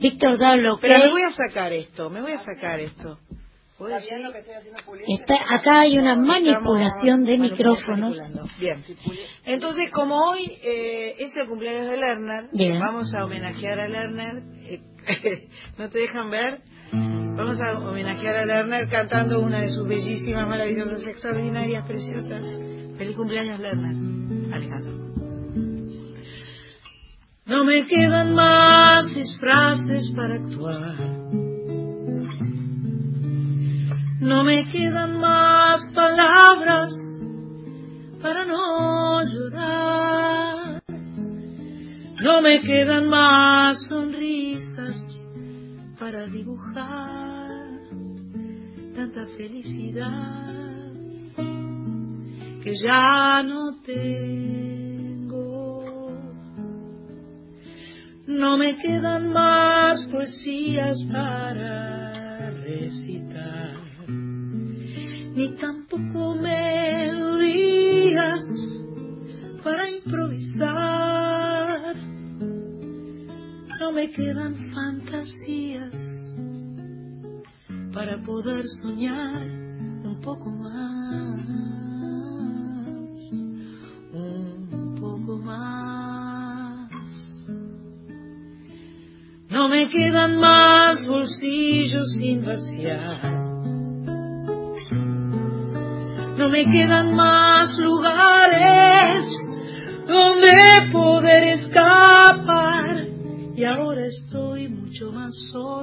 Víctor da lo Pero me voy a sacar esto, me voy a sacar esto. Está, acá hay una manipulación de micrófonos. Bien. Entonces, como hoy eh, es el cumpleaños de Lerner, vamos a homenajear a Lerner. Eh, ¿No te dejan ver? Vamos a homenajear a Lerner cantando una de sus bellísimas, maravillosas, extraordinarias, preciosas. Feliz cumpleaños, Lerner. Alejandro. No me quedan más disfraces para actuar. No me quedan más palabras para no llorar. No me quedan más sonrisas para dibujar tanta felicidad que ya no te No me quedan más poesías para recitar, ni tampoco melodías para improvisar. No me quedan fantasías para poder soñar un poco más, me quedan más bolsillos sin vaciar. No me quedan más lugares donde poder escapar. Y ahora estoy mucho más sola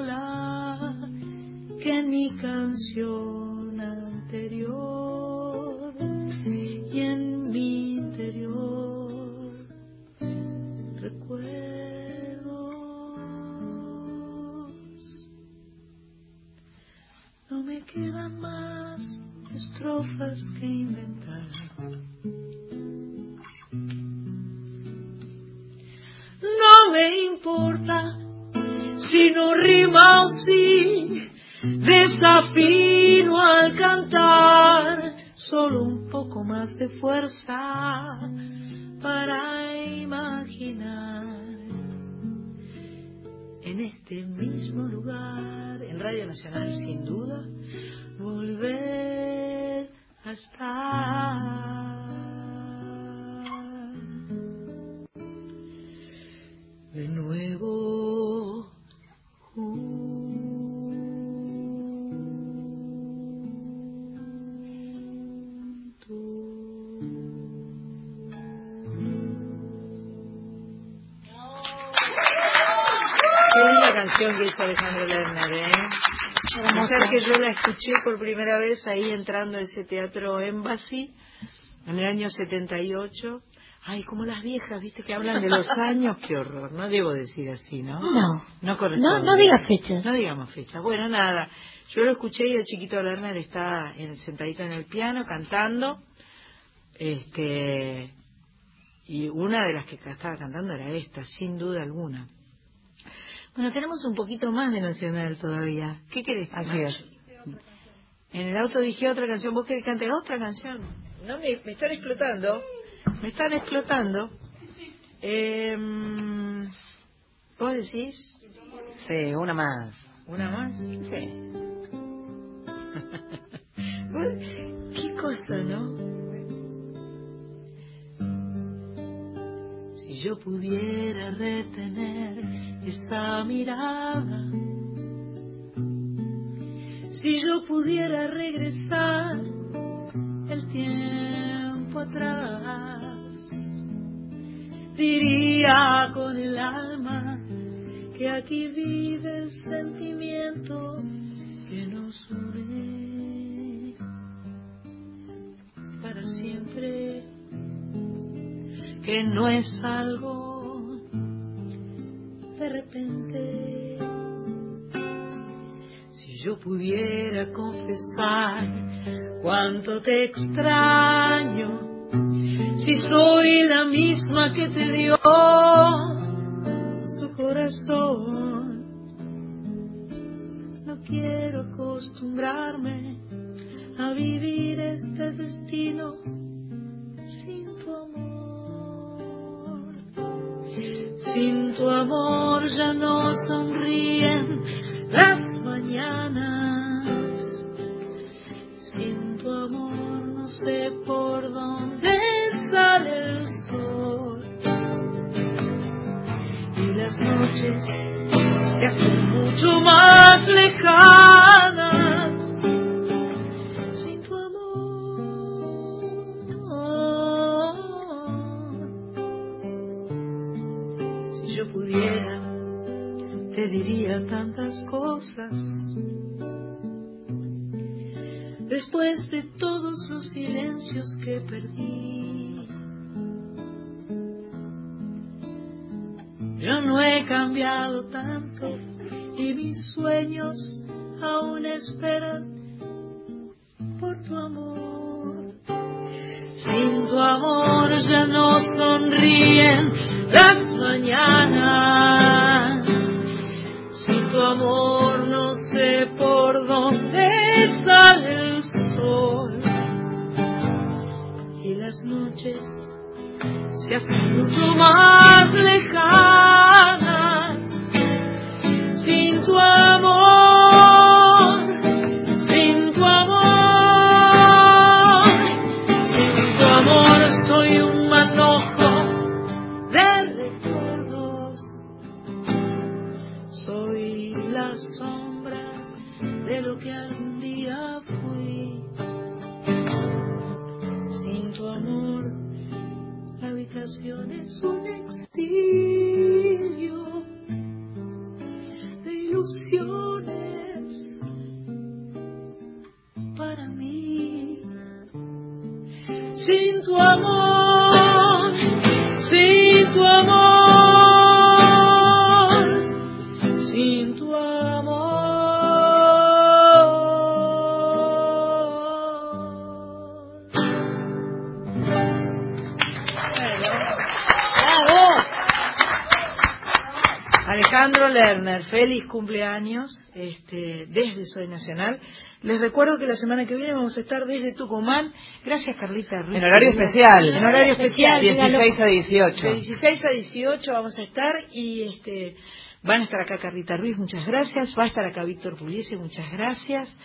escuché por primera vez ahí entrando a ese teatro Embassy en el año 78. Ay, como las viejas, viste, que hablan de los años, qué horror. No debo decir así, ¿no? No. No No, no digas fechas. No digamos fechas. Bueno, nada. Yo lo escuché y el chiquito Lerner está en, sentadito en el piano cantando. Este. Y una de las que estaba cantando era esta, sin duda alguna. Bueno, tenemos un poquito más de Nacional todavía. ¿Qué querés? Es. En el auto dije otra canción. ¿Vos querés cantar otra canción? No, me, me están explotando. Me están explotando. Eh, ¿Vos decís? Sí, una más. ¿Una más? Sí. ¿Qué cosa, no? Si yo pudiera retener esa mirada. Si yo pudiera regresar el tiempo atrás, diría con el alma que aquí vive el sentimiento que nos une para siempre, que no es algo de repente. Yo pudiera confesar cuánto te extraño, si soy la misma que te dio su corazón, no quiero acostumbrarme a vivir este destino Sin tu amor. Ya no sonríen. Las Sin tu amor no sé por dónde sale el sol. Y las noches se hacen mucho más lejanas. diría tantas cosas. Que perdí, yo no he cambiado tanto y mis sueños aún esperan por tu amor. Sin tu amor ya no sonríen las mañanas las noches se hacen mucho más lejanas. Sin tu la habitación Alejandro Lerner, feliz cumpleaños este, desde Soy Nacional. Les recuerdo que la semana que viene vamos a estar desde Tucumán. Gracias, Carlita En horario especial. En horario especial. 16 a 18. De 16 a 18 vamos a estar y este van a estar acá Carlita Ruiz, muchas gracias. Va a estar acá Víctor Puliese, muchas gracias.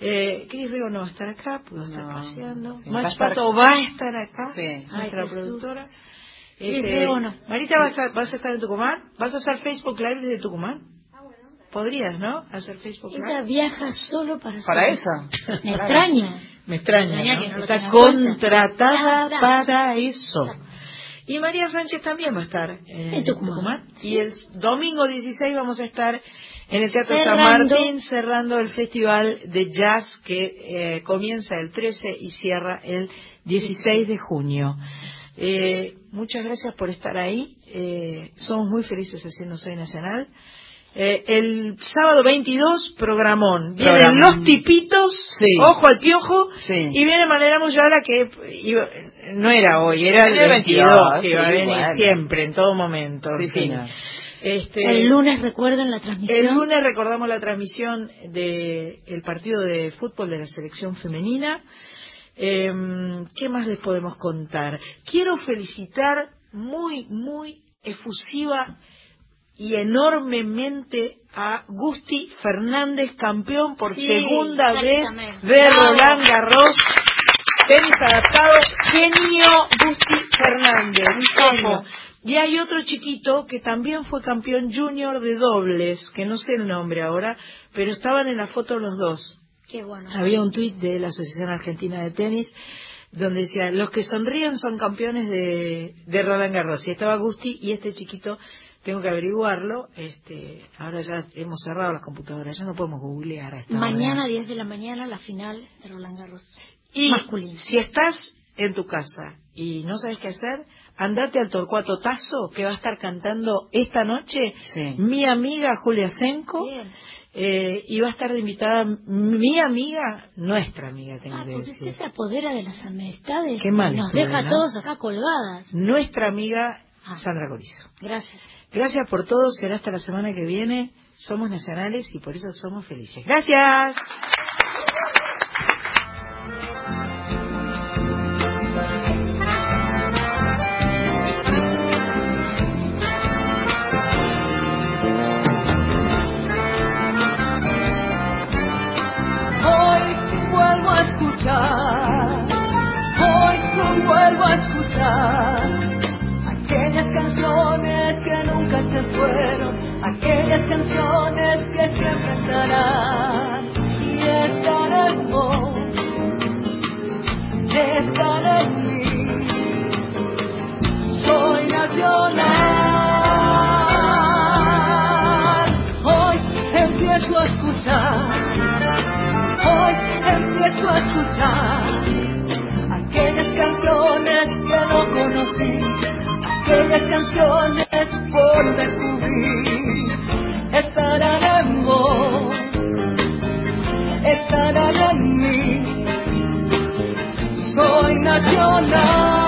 Eh, Cris Rigo no va a estar acá, puedo estar paseando. sí, Mach va a estar- Pato va a estar acá, Sí. nuestra Ay, productora. Cris Este, no. Marita, ¿vas a, ¿vas a estar en Tucumán? ¿Vas a hacer Facebook Live desde Tucumán? Podrías, ¿no? Hacer Facebook Live. Ella viaja solo para ¿Para eso? Me extraña. Me extraña, Extraña no lo Está cuenta. contratada para eso. Y María Sánchez también va a estar en, En Tucumán. Y el domingo 16 vamos a estar en el Teatro San Cerrando. Martín cerrando el festival de jazz que eh, comienza el 13 y cierra el 16 de junio. Eh, muchas gracias por estar ahí. Eh, somos muy felices haciendo Soy Nacional. Eh, el sábado 22, programón. Vienen Programón. los tipitos, Sí. ojo al piojo, Sí. y viene Manera Muyala que iba- no era hoy, era el el 22, 22, que iba a venir bueno. siempre, en todo momento. en Sí, fin. Este, El lunes recuerden la transmisión. el lunes recordamos la transmisión del partido de fútbol de la selección femenina. Em, ¿Qué más les podemos contar? Quiero felicitar muy, muy efusiva y enormemente a Gusti Fernández, campeón por Sí, segunda vez de. Roland Garros. Tenis adaptado, genio Gusti Fernández, un. Y hay otro chiquito que también fue campeón junior de dobles, que no sé el nombre ahora, pero estaban en la foto los dos. Qué bueno. Había un tuit de la Asociación Argentina de Tenis donde decía, los que sonríen son campeones de, de Roland Garros. Y estaba Gusti y este chiquito, tengo que averiguarlo, este, ahora ya hemos cerrado las computadoras, ya no podemos googlear a esta hora. Mañana, 10 de la mañana, la final de Roland Garros. Y masculino. si estás en tu casa y no sabes qué hacer, andate al Torcuato Tazo, que va a estar cantando esta noche Sí. mi amiga Julia Senko. Bien. Eh, y va a estar de invitada mi amiga, nuestra amiga, tengo Ah, que decir. usted se apodera de las amistades. Qué mal Nos deja a todos acá colgadas. Nuestra amiga Ah. Sandra Corizo. Gracias. Gracias por todo, será hasta la semana que viene. Somos nacionales y por eso somos felices. Gracias. Escuchar, hoy vuelvo a escuchar aquellas canciones que nunca se fueron, aquellas canciones que siempre estarán y vos, están en mí. Soy nacional, aquellas canciones que no conocí, aquellas canciones por descubrir, estarán en vos, estarán en mí, soy nacional,